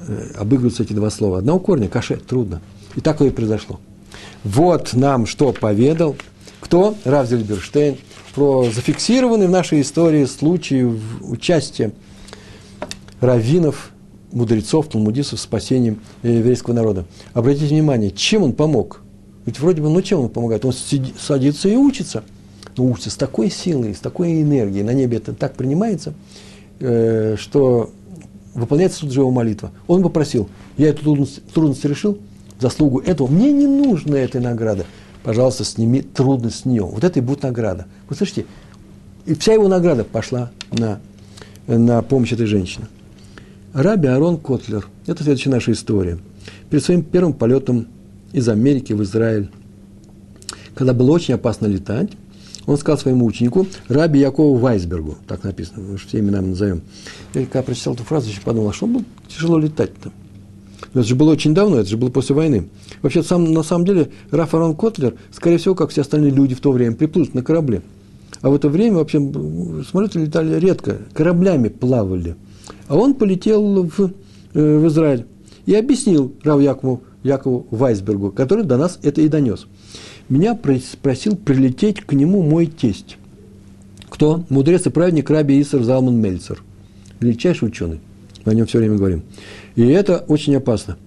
S1: э, обыгрываются эти два слова. Одного корня, каше, трудно. И так и произошло. Вот нам что поведал – кто? Рав Зельберштейн. Про зафиксированный в нашей истории случай участия раввинов, мудрецов, талмудистов в спасении еврейского народа. Обратите внимание, чем он помог? Ведь вроде бы, ну чем он помогает? Он садится и учится. Но учится с такой силой, с такой энергией. На небе это так принимается, э, что выполняется тут же его молитва. Он попросил, я эту трудность, трудность решил, заслугу этого, мне не нужна эта награда пожалуйста, сними трудность с нее. Вот это и будет награда. Вы слышите? И вся его награда пошла на, на помощь этой женщине. Раби Арон Котлер, это следующая наша история. Перед своим первым полетом из Америки в Израиль, когда было очень опасно летать, он сказал своему ученику, Раби Якову Вайсбергу, так написано, мы же все имена назовем. Я когда прочитал эту фразу, еще подумал, а что было тяжело летать-то? Это же было очень давно, это же было после войны. Вообще, сам, на самом деле, Раф Арон Котлер, скорее всего, как все остальные люди в то время, приплывут на корабле. А в это время, вообще, самолеты летали редко, кораблями плавали. А он полетел в, э, в Израиль и объяснил Рав Якову, Якову Вайсбергу, который до нас это и донес. меня просил прилететь к нему мой тесть. Кто? Мудрец и праведник Раби Исар Залман Мельцер. Величайший ученый. Мы о нем все время говорим. И это очень опасно.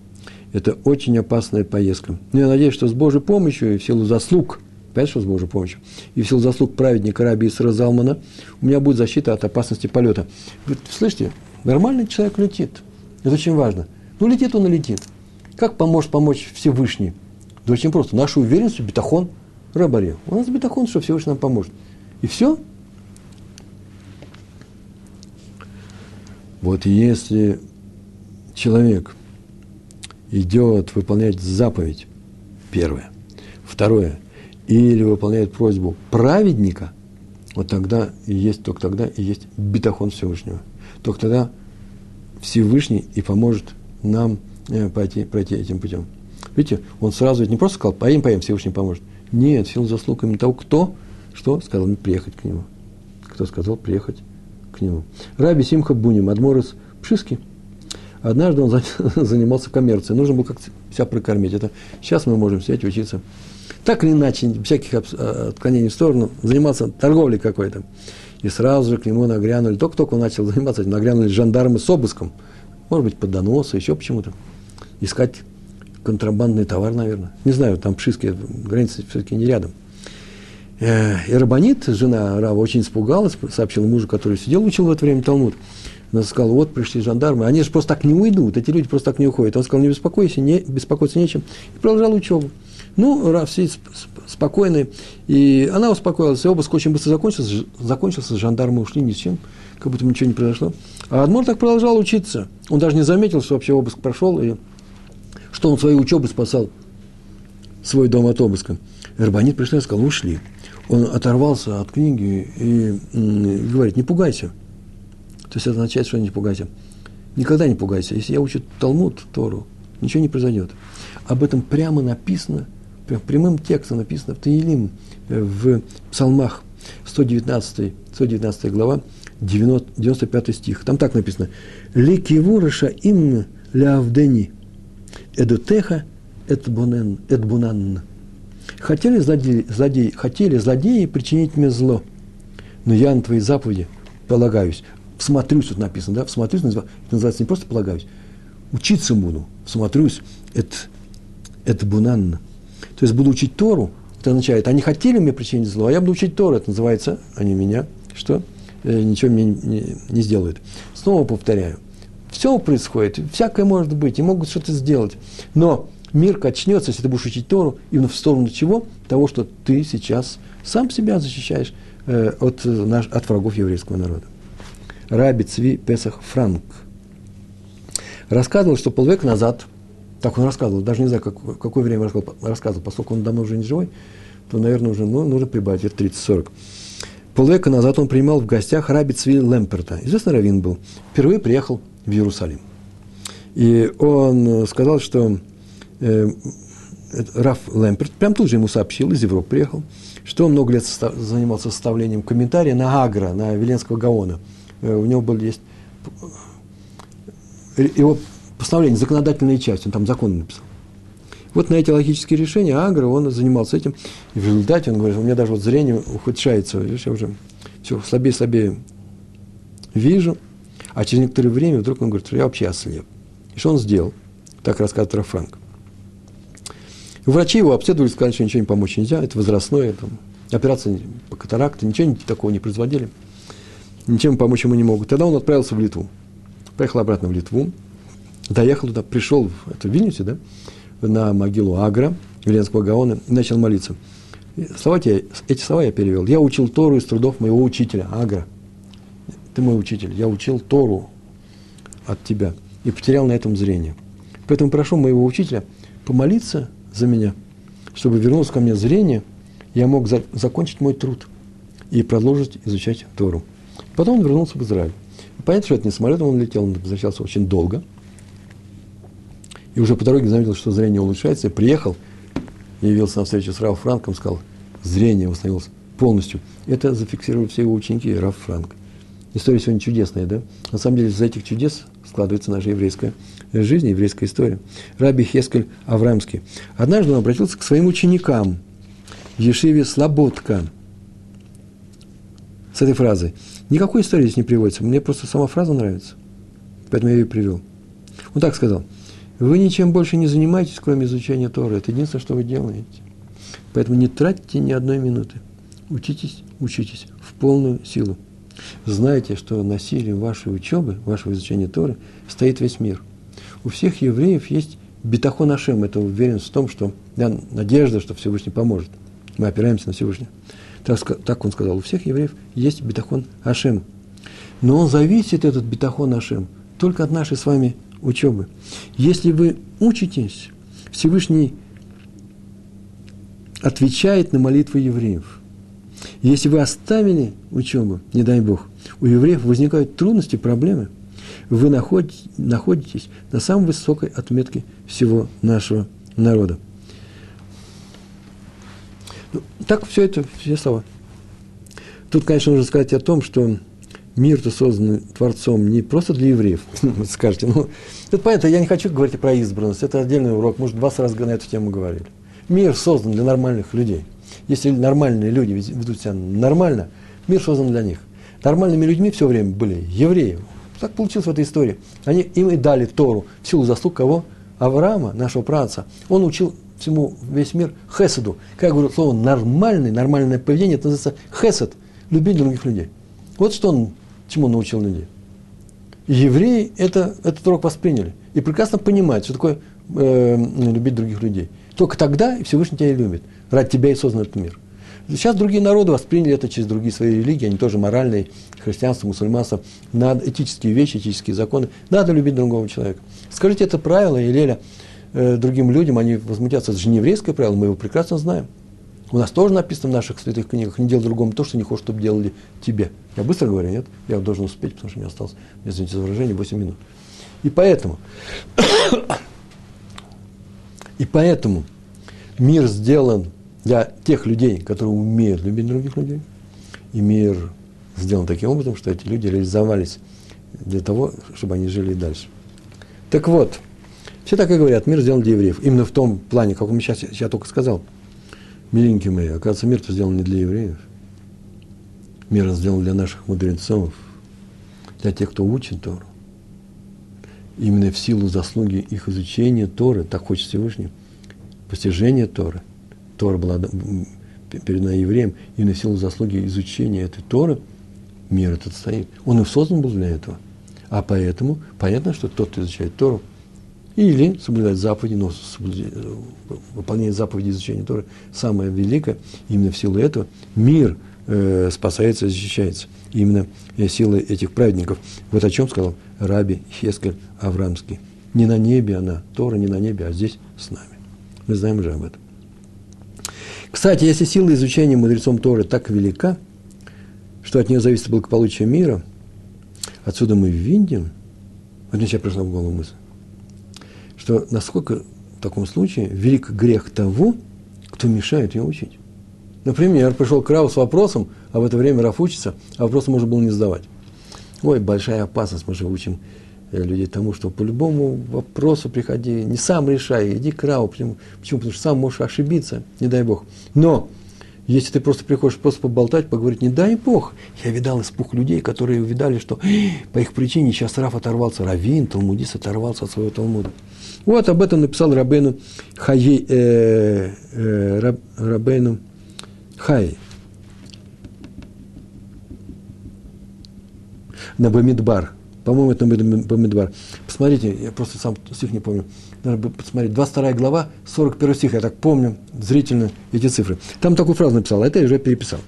S1: Это очень опасная поездка. Но я надеюсь, что с Божьей помощью и в силу заслуг, понимаешь, что с Божьей помощью, и в силу заслуг праведника Раби Исра Залмана, у меня будет защита от опасности полета. Вы слышите, нормальный человек летит. Это очень важно. Ну, летит он и летит. Как поможет помочь Всевышний? Да очень просто. Наша уверенность, бетахон, рабаре. У нас бетахон, что Всевышний нам поможет. И все. Вот если человек идет выполнять заповедь, первое, второе, или выполняет просьбу праведника, вот тогда и есть, только тогда и есть бетахон Всевышнего. Только тогда Всевышний и поможет нам э, пойти, пройти этим путем. Видите, он сразу не просто сказал, поем, поем, Всевышний поможет. Нет, сил заслуг именно того, кто, что сказал мне приехать к нему. Кто сказал приехать к нему. Раби Симха Буни, Мадморис Пшиски. Однажды он занимался коммерцией, нужно было как-то себя прокормить. Это сейчас мы можем сидеть учиться. Так или иначе, всяких а, отклонений в сторону, занимался торговлей какой-то. И сразу же к нему нагрянули, только-только он начал заниматься нагрянули жандармы с обыском. Может быть, под донос, еще почему-то. Искать контрабандный товар, наверное. Не знаю, там Пшиски, граница все-таки не рядом. Э, и Рабанит, жена Рава, очень испугалась, сообщила мужу, который сидел, учил в это время Талмуд. Она сказала, вот пришли жандармы, они же просто так не уйдут, эти люди просто так не уходят. Он сказал, не беспокойся, не, беспокоиться нечем. И продолжал учебу. Ну, Рав сидит спокойный, и она успокоилась, и обыск очень быстро закончился, закончился, жандармы ушли ни с чем, как будто ничего не произошло. А Адмор так продолжал учиться. Он даже не заметил, что вообще обыск прошел, и что он своей учебы спасал свой дом от обыска. Эрбанит пришел и сказал, ушли. Он оторвался от книги и, и говорит, не пугайся. То есть это означает, что не пугайся. Никогда не пугайся. Если я учу Талмуд, Тору, ничего не произойдет. Об этом прямо написано, прям прямым текстом написано в Таилим, э, в Псалмах, 119, 119 глава, 95 стих. Там так написано. Ликивураша им лявдени, эдутеха эдбунан. эдбунан. Хотели злодеи, злодеи, хотели злодеи причинить мне зло, но я на твои заповеди полагаюсь. Всмотрюсь, тут написано, да, всмотрюсь, это называется не просто полагаюсь, учиться буду, всмотрюсь, это, это бунанно. То есть буду учить Тору, это означает, они хотели мне причинить зло, а я буду учить Тору, это называется, они меня, что? Э, ничего мне не, не сделают. Снова повторяю, все происходит, всякое может быть, и могут что-то сделать. Но мир качнется, если ты будешь учить Тору, именно в сторону чего? Того, что ты сейчас сам себя защищаешь э, от, наш, от врагов еврейского народа. Раби Цви Песах Франк рассказывал, что полвека назад, так он рассказывал, даже не знаю, как, какое время рассказывал, поскольку он давно уже не живой, то, наверное, уже ну, нужно прибавить лет 30-40. Полвека назад он принимал в гостях Раби Цви Лемперта. Известный раввин был. Впервые приехал в Иерусалим. И он сказал, что э, Раф Лемперт прям тут же ему сообщил, из Европы приехал, что он много лет занимался составлением комментария на Агра, на Веленского Гаона. Э, у него был есть э, его постановление, законодательная часть, он там законы написал. Вот на эти логические решения Агра, он занимался этим. И в результате он говорит, у меня даже вот зрение ухудшается, видишь, я уже все слабее, слабее вижу. А через некоторое время вдруг он говорит, что я вообще ослеп. И что он сделал? Так рассказывает Рафранк. Врачи его обследовали, сказали, что ничего не помочь нельзя, это возрастное, там, операция по катаракте, ничего такого не производили, ничем помочь ему не могут. Тогда он отправился в Литву. Поехал обратно в Литву, доехал туда, пришел, это в Вильнюсе, да, на могилу Агра, Веленского Гаона, и начал молиться. слова те, эти слова я перевел. Я учил Тору из трудов моего учителя, Агра. Ты мой учитель, я учил Тору от тебя и потерял на этом зрение. Поэтому прошу моего учителя помолиться за меня, чтобы вернулось ко мне зрение, я мог за, закончить мой труд и продолжить изучать Тору. Потом он вернулся в Израиль. Понятно, что это не самолетом он летел, он возвращался очень долго. И уже по дороге заметил, что зрение улучшается, и приехал, явился на встречу с Раф Франком, сказал, зрение восстановилось полностью. Это зафиксировали все его ученики, Раф Франк. История сегодня чудесная, да? На самом деле, из этих чудес складывается наша еврейская жизнь, еврейская история. Раби Хескель Аврамский. Однажды он обратился к своим ученикам в Ешиве Слободка. С этой фразой. Никакой истории здесь не приводится. Мне просто сама фраза нравится. Поэтому я ее привел. Он так сказал. Вы ничем больше не занимаетесь, кроме изучения Торы. Это единственное, что вы делаете. Поэтому не тратьте ни одной минуты. Учитесь, учитесь в полную силу. Знайте, что насилием вашей учебы, вашего изучения Торы стоит весь мир. У всех евреев есть бетахон Ашем, это уверенность в том, что да, надежда, что Всевышний поможет. Мы опираемся на Всевышнего. Так, так он сказал, у всех евреев есть бетахон Ашем. Но он зависит, этот бетахон Ашем, только от нашей с вами учебы. Если вы учитесь, Всевышний отвечает на молитвы евреев. Если вы оставили учебу, не дай Бог, у евреев возникают трудности, проблемы, вы находитесь на самой высокой отметке всего нашего народа. Ну, так все это, все слова. Тут, конечно, нужно сказать о том, что мир-то создан Творцом не просто для евреев, скажете. Ну, это понятно, я не хочу говорить про избранность, это отдельный урок, может, 20 раз на эту тему говорили. Мир создан для нормальных людей. Если нормальные люди ведут себя нормально, мир создан для них. Нормальными людьми все время были евреи. Так получилось в этой истории. Они им и дали Тору в силу заслуг кого? Авраама, нашего праца. Он учил всему весь мир хеседу. Как говорю, слово нормальный, нормальное поведение, это называется хесед, любить других людей. Вот что он, чему научил людей. Евреи это, этот урок восприняли и прекрасно понимают, что такое э, любить других людей. Только тогда Всевышний тебя и любит. Ради тебя и создан этот мир. Сейчас другие народы восприняли это через другие свои религии, они тоже моральные, христианство, мусульманство, надо, этические вещи, этические законы, надо любить другого человека. Скажите это правило, и Леля, э, другим людям, они возмутятся, это же не еврейское правило, мы его прекрасно знаем. У нас тоже написано в наших святых книгах, не делай другому то, что не хочешь, чтобы делали тебе. Я быстро говорю, нет? Я должен успеть, потому что мне осталось, извините за выражение, 8 минут. И поэтому, и поэтому мир сделан для тех людей, которые умеют любить других людей. И мир сделан таким образом, что эти люди реализовались для того, чтобы они жили и дальше. Так вот, все так и говорят, мир сделан для евреев. Именно в том плане, как я сейчас я только сказал. Миленькие мои, оказывается, мир сделан не для евреев. Мир сделан для наших мудрецов, для тех, кто учит Тору. Именно в силу заслуги их изучения Торы, так хочет Всевышний, постижения Торы, Тора была передана евреям, и на силу заслуги изучения этой Торы мир этот стоит. Он и создан был для этого. А поэтому понятно, что тот, кто изучает Тору, или соблюдает заповеди, но выполняет заповеди изучения Торы, самое великое, именно в силу этого мир э, спасается и защищается. Именно э, силой этих праведников. Вот о чем сказал Раби Хескель Аврамский. Не на небе она, Тора не на небе, а здесь с нами. Мы знаем уже об этом. Кстати, если сила изучения мудрецом Торы так велика, что от нее зависит благополучие мира, отсюда мы видим, вот мне сейчас пришла в голову мысль, что насколько в таком случае велик грех того, кто мешает ее учить. Например, пришел к Раву с вопросом, а в это время Раф учится, а вопрос можно было не задавать. Ой, большая опасность, мы же учим Э, людей тому, что по любому вопросу приходи, не сам решай, иди к Рау. Почему? Почему? Потому что сам можешь ошибиться, не дай Бог. Но если ты просто приходишь просто поболтать, поговорить, не дай Бог. Я видал испуг людей, которые увидали, что по их причине сейчас Раф оторвался, Равин, Талмудист оторвался от своего Талмуда. Вот об этом написал Рабейну Хай, э, э, Раб, Рабейну Хай. На Бамидбар, по-моему, это Бамидбар. Посмотрите, я просто сам стих не помню. Надо посмотреть. 22 глава, 41 стих, я так помню зрительно эти цифры. Там такую фразу написал, а это я уже переписал.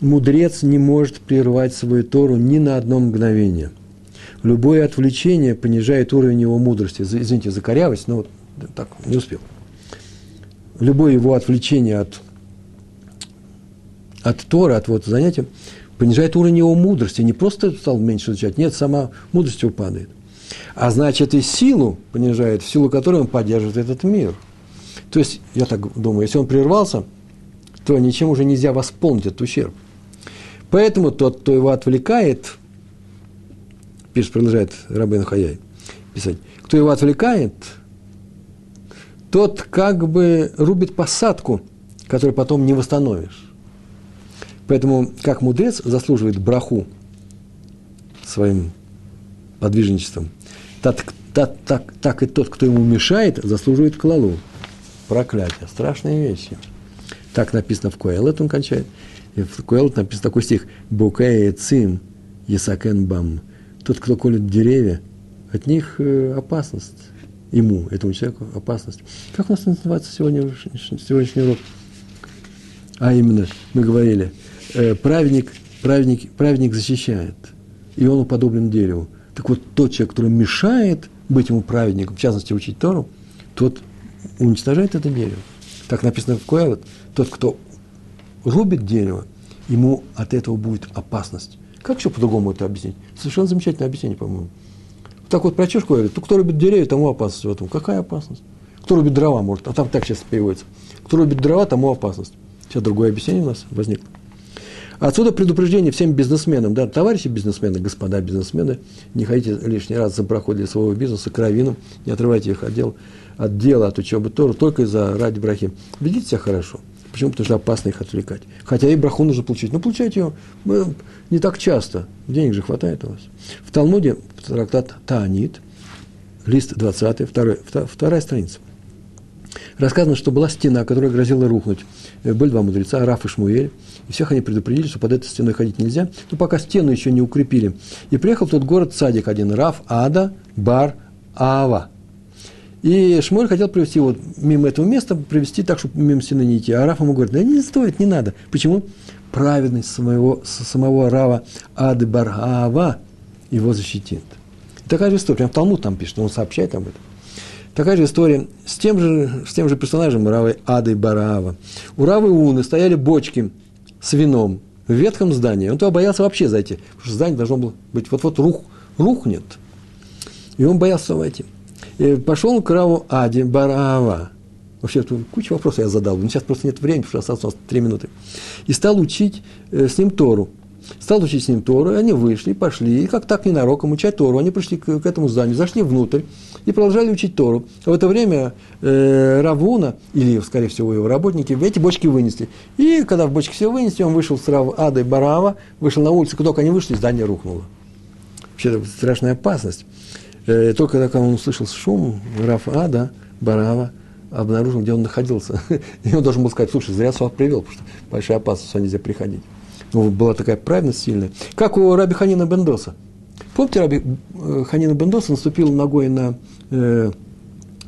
S1: Мудрец не может прервать свою Тору ни на одно мгновение. Любое отвлечение понижает уровень его мудрости. Извините за корявость, но вот так, не успел. Любое его отвлечение от, от Тора, от вот занятия, понижает уровень его мудрости. Не просто стал меньше изучать, нет, сама мудрость его падает. А значит, и силу понижает, в силу которой он поддерживает этот мир. То есть, я так думаю, если он прервался, то ничем уже нельзя восполнить этот ущерб. Поэтому тот, кто его отвлекает, пишет, продолжает Рабин Хаяй писать, кто его отвлекает, тот как бы рубит посадку – который потом не восстановишь. Поэтому, как мудрец заслуживает браху своим подвижничеством, так, так, так, так и тот, кто ему мешает, заслуживает клалу. Проклятие. Страшные вещи. Так написано в Коэлет, он кончает. И в Коэлет написан такой стих. Букея цим есакен бам. Тот, кто колет деревья, от них э, опасность. Ему, этому человеку, опасность. Как у нас называется сегодня, сегодняшний урок? А именно, мы говорили, э, праведник, праведник, праведник защищает, и он уподоблен дереву. Так вот, тот человек, который мешает быть ему праведником, в частности, учить Тору, тот уничтожает это дерево. Так написано в Коэлет, тот, кто рубит дерево, ему от этого будет опасность. Как еще по-другому это объяснить? Совершенно замечательное объяснение, по-моему. Так вот про чешку говорит, кто рубит деревья, тому опасность в этом. Какая опасность? Кто рубит дрова, может, а там так сейчас переводится. Кто рубит дрова, тому опасность. Сейчас другое объяснение у нас возникло. Отсюда предупреждение всем бизнесменам, да, товарищи бизнесмены, господа бизнесмены, не ходите лишний раз за проход для своего бизнеса к раввинам, не отрывайте их от дела, от дела, от учебы Тору, только из-за ради брахи. Ведите себя хорошо. Почему? Потому что опасно их отвлекать. Хотя и браху нужно получить. Но получайте ее не так часто. Денег же хватает у вас. В Талмуде, трактат Таанит, лист 20, второй, вторая страница. Рассказано, что была стена, которая грозила рухнуть. Э, были два мудреца, Раф и Шмуэль. И всех они предупредили, что под этой стеной ходить нельзя. Но пока стену еще не укрепили. И приехал в тот город садик один, Раф, Ада, Бар, Ава. И Шмуэль хотел привести его мимо этого места, привести так, чтобы мимо стены не идти. А Раф ему говорит, да не стоит, не надо. Почему? Праведность самого, самого Рава Ады Барава его защитит. Такая же история, прям Талмуд там пишет, он сообщает об этом. Такая же история с тем же, с тем же персонажем Равой Ады Бараава. У Равы Уны стояли бочки с вином в ветхом здании. Он туда боялся вообще зайти, потому что здание должно было быть вот-вот рух, рухнет. И он боялся войти. И пошел к Раву Ади Бараава. Вообще, кучу вопросов я задал, но сейчас просто нет времени, потому что осталось у нас три минуты. И стал учить э, с ним Тору. Стал учить с ним Тору, и они вышли, пошли, и как так ненароком учать Тору. Они пришли к, к этому зданию, зашли внутрь и продолжали учить Тору. А в это время э, Равуна, или, скорее всего, его работники, эти бочки вынесли. И когда в бочке все вынесли, он вышел с Рав Адой Барава, вышел на улицу, только они вышли, здание рухнуло. Вообще, это страшная опасность. Э, только когда он услышал шум, Раф Ада Барава обнаружил, где он находился. И он должен был сказать, слушай, зря сюда привел, потому что большая опасность, сюда нельзя приходить. Ну, была такая праведность сильная. Как у Раби Ханина Бендоса. Помните, Раби э, Ханина Бендоса наступил ногой на, э,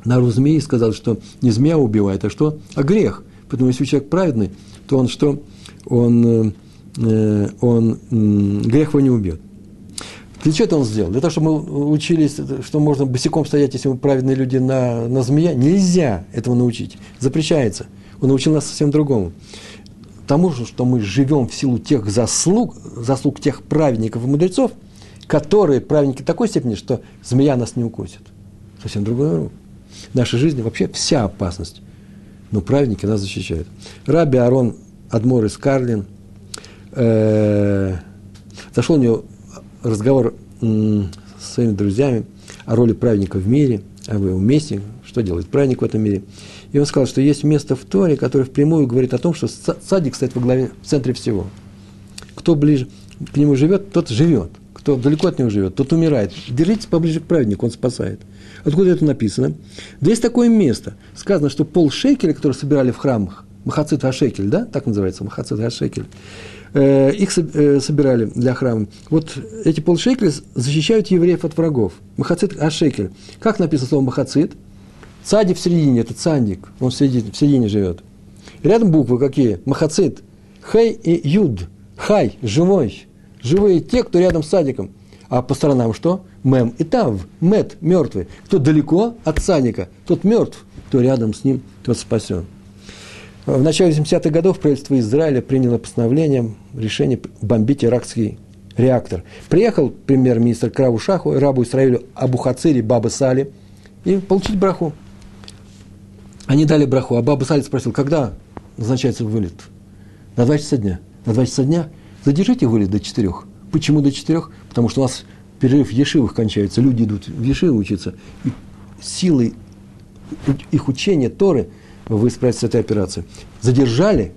S1: на ру змеи и сказал, что не змея убивает, а что? А грех. Поэтому если человек праведный, то он что? Он, э, он э, грех его не убьет. Для чего это он сделал? Для того, чтобы мы учились, что можно босиком стоять, если мы праведные люди на, на змея. Нельзя этого научить. Запрещается. Он научил нас совсем другому тому, что мы живем в силу тех заслуг, заслуг тех праведников и мудрецов, которые праведники такой степени, что змея нас не укусит. Совсем другое. В нашей жизни вообще вся опасность. Но праведники нас защищают. Раби Арон Адмор из Карлин, э, зашел у него разговор с своими друзьями о роли праведника в мире, о его месте, что делает праведник в этом мире. И он сказал, что есть место в Торе, которое впрямую говорит о том, что садик стоит во главе, в центре всего. Кто ближе к нему живет, тот живет. Кто далеко от него живет, тот умирает. Держитесь поближе к праведнику, он спасает. Откуда это написано? Да есть такое место. Сказано, что пол шекеля, который собирали в храмах, Махацит Хашекель, да, так называется, Махацит Хашекель, э, их э, собирали для храма. Вот эти полшекеля защищают евреев от врагов. Махацит Хашекель. Как написано слово Махацит? Цади в середине, это цандик, он в середине, в середине живет. рядом буквы какие? Махацит. Хей и Юд. Хай, живой. Живые те, кто рядом с садиком. А по сторонам что? Мем и Тав. Мет, мертвый. Кто далеко от садика, тот мертв. Кто рядом с ним, тот спасен. В начале 70-х годов правительство Израиля приняло постановление, решение бомбить иракский реактор. Приехал премьер-министр Краву Шаху, рабу Израилю Абу Хацири Баба Сали и получить браху. Они дали браху, а Баба Салит спросил, когда назначается вылет? На два часа дня. На два часа дня задержите вылет до четырех. Почему до четырех? Потому что у нас перерыв в Ешивах кончается, люди идут в Ешивы учиться, и силой их учения Торы вы справитесь с этой операцией. Задержали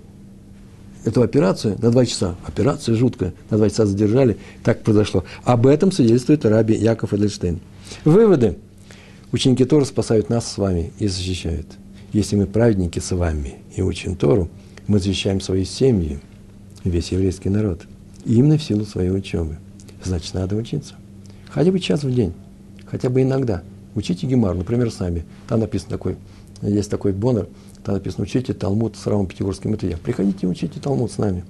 S1: эту операцию на два часа. Операция жуткая. На два часа задержали. Так произошло. Об этом свидетельствует раби Яков Эдельштейн. Выводы. Ученики Тора спасают нас с вами и защищают. Если мы праведники с вами и учим Тору, мы защищаем свои семьи, весь еврейский народ. Именно в силу своей учебы. Значит, надо учиться. Хотя бы час в день. Хотя бы иногда. Учите Гемар, например, с нами. Там написано такой, есть такой бонер, там написано, учите Талмуд с Равом Пятигорским. Это я. Приходите учите Талмуд с нами.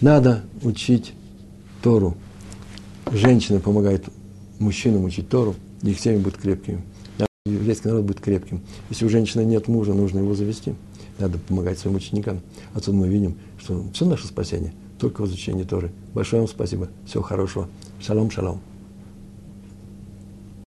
S1: Надо учить Тору. Женщина помогает мужчинам учить Тору, их семьи будут крепкими. Еврейский народ будет крепким. Если у женщины нет мужа, нужно его завести. Надо помогать своим ученикам. Отсюда мы видим, что все наше спасение только в изучении Торы. Большое вам спасибо. Всего хорошего. Шалом, шалом.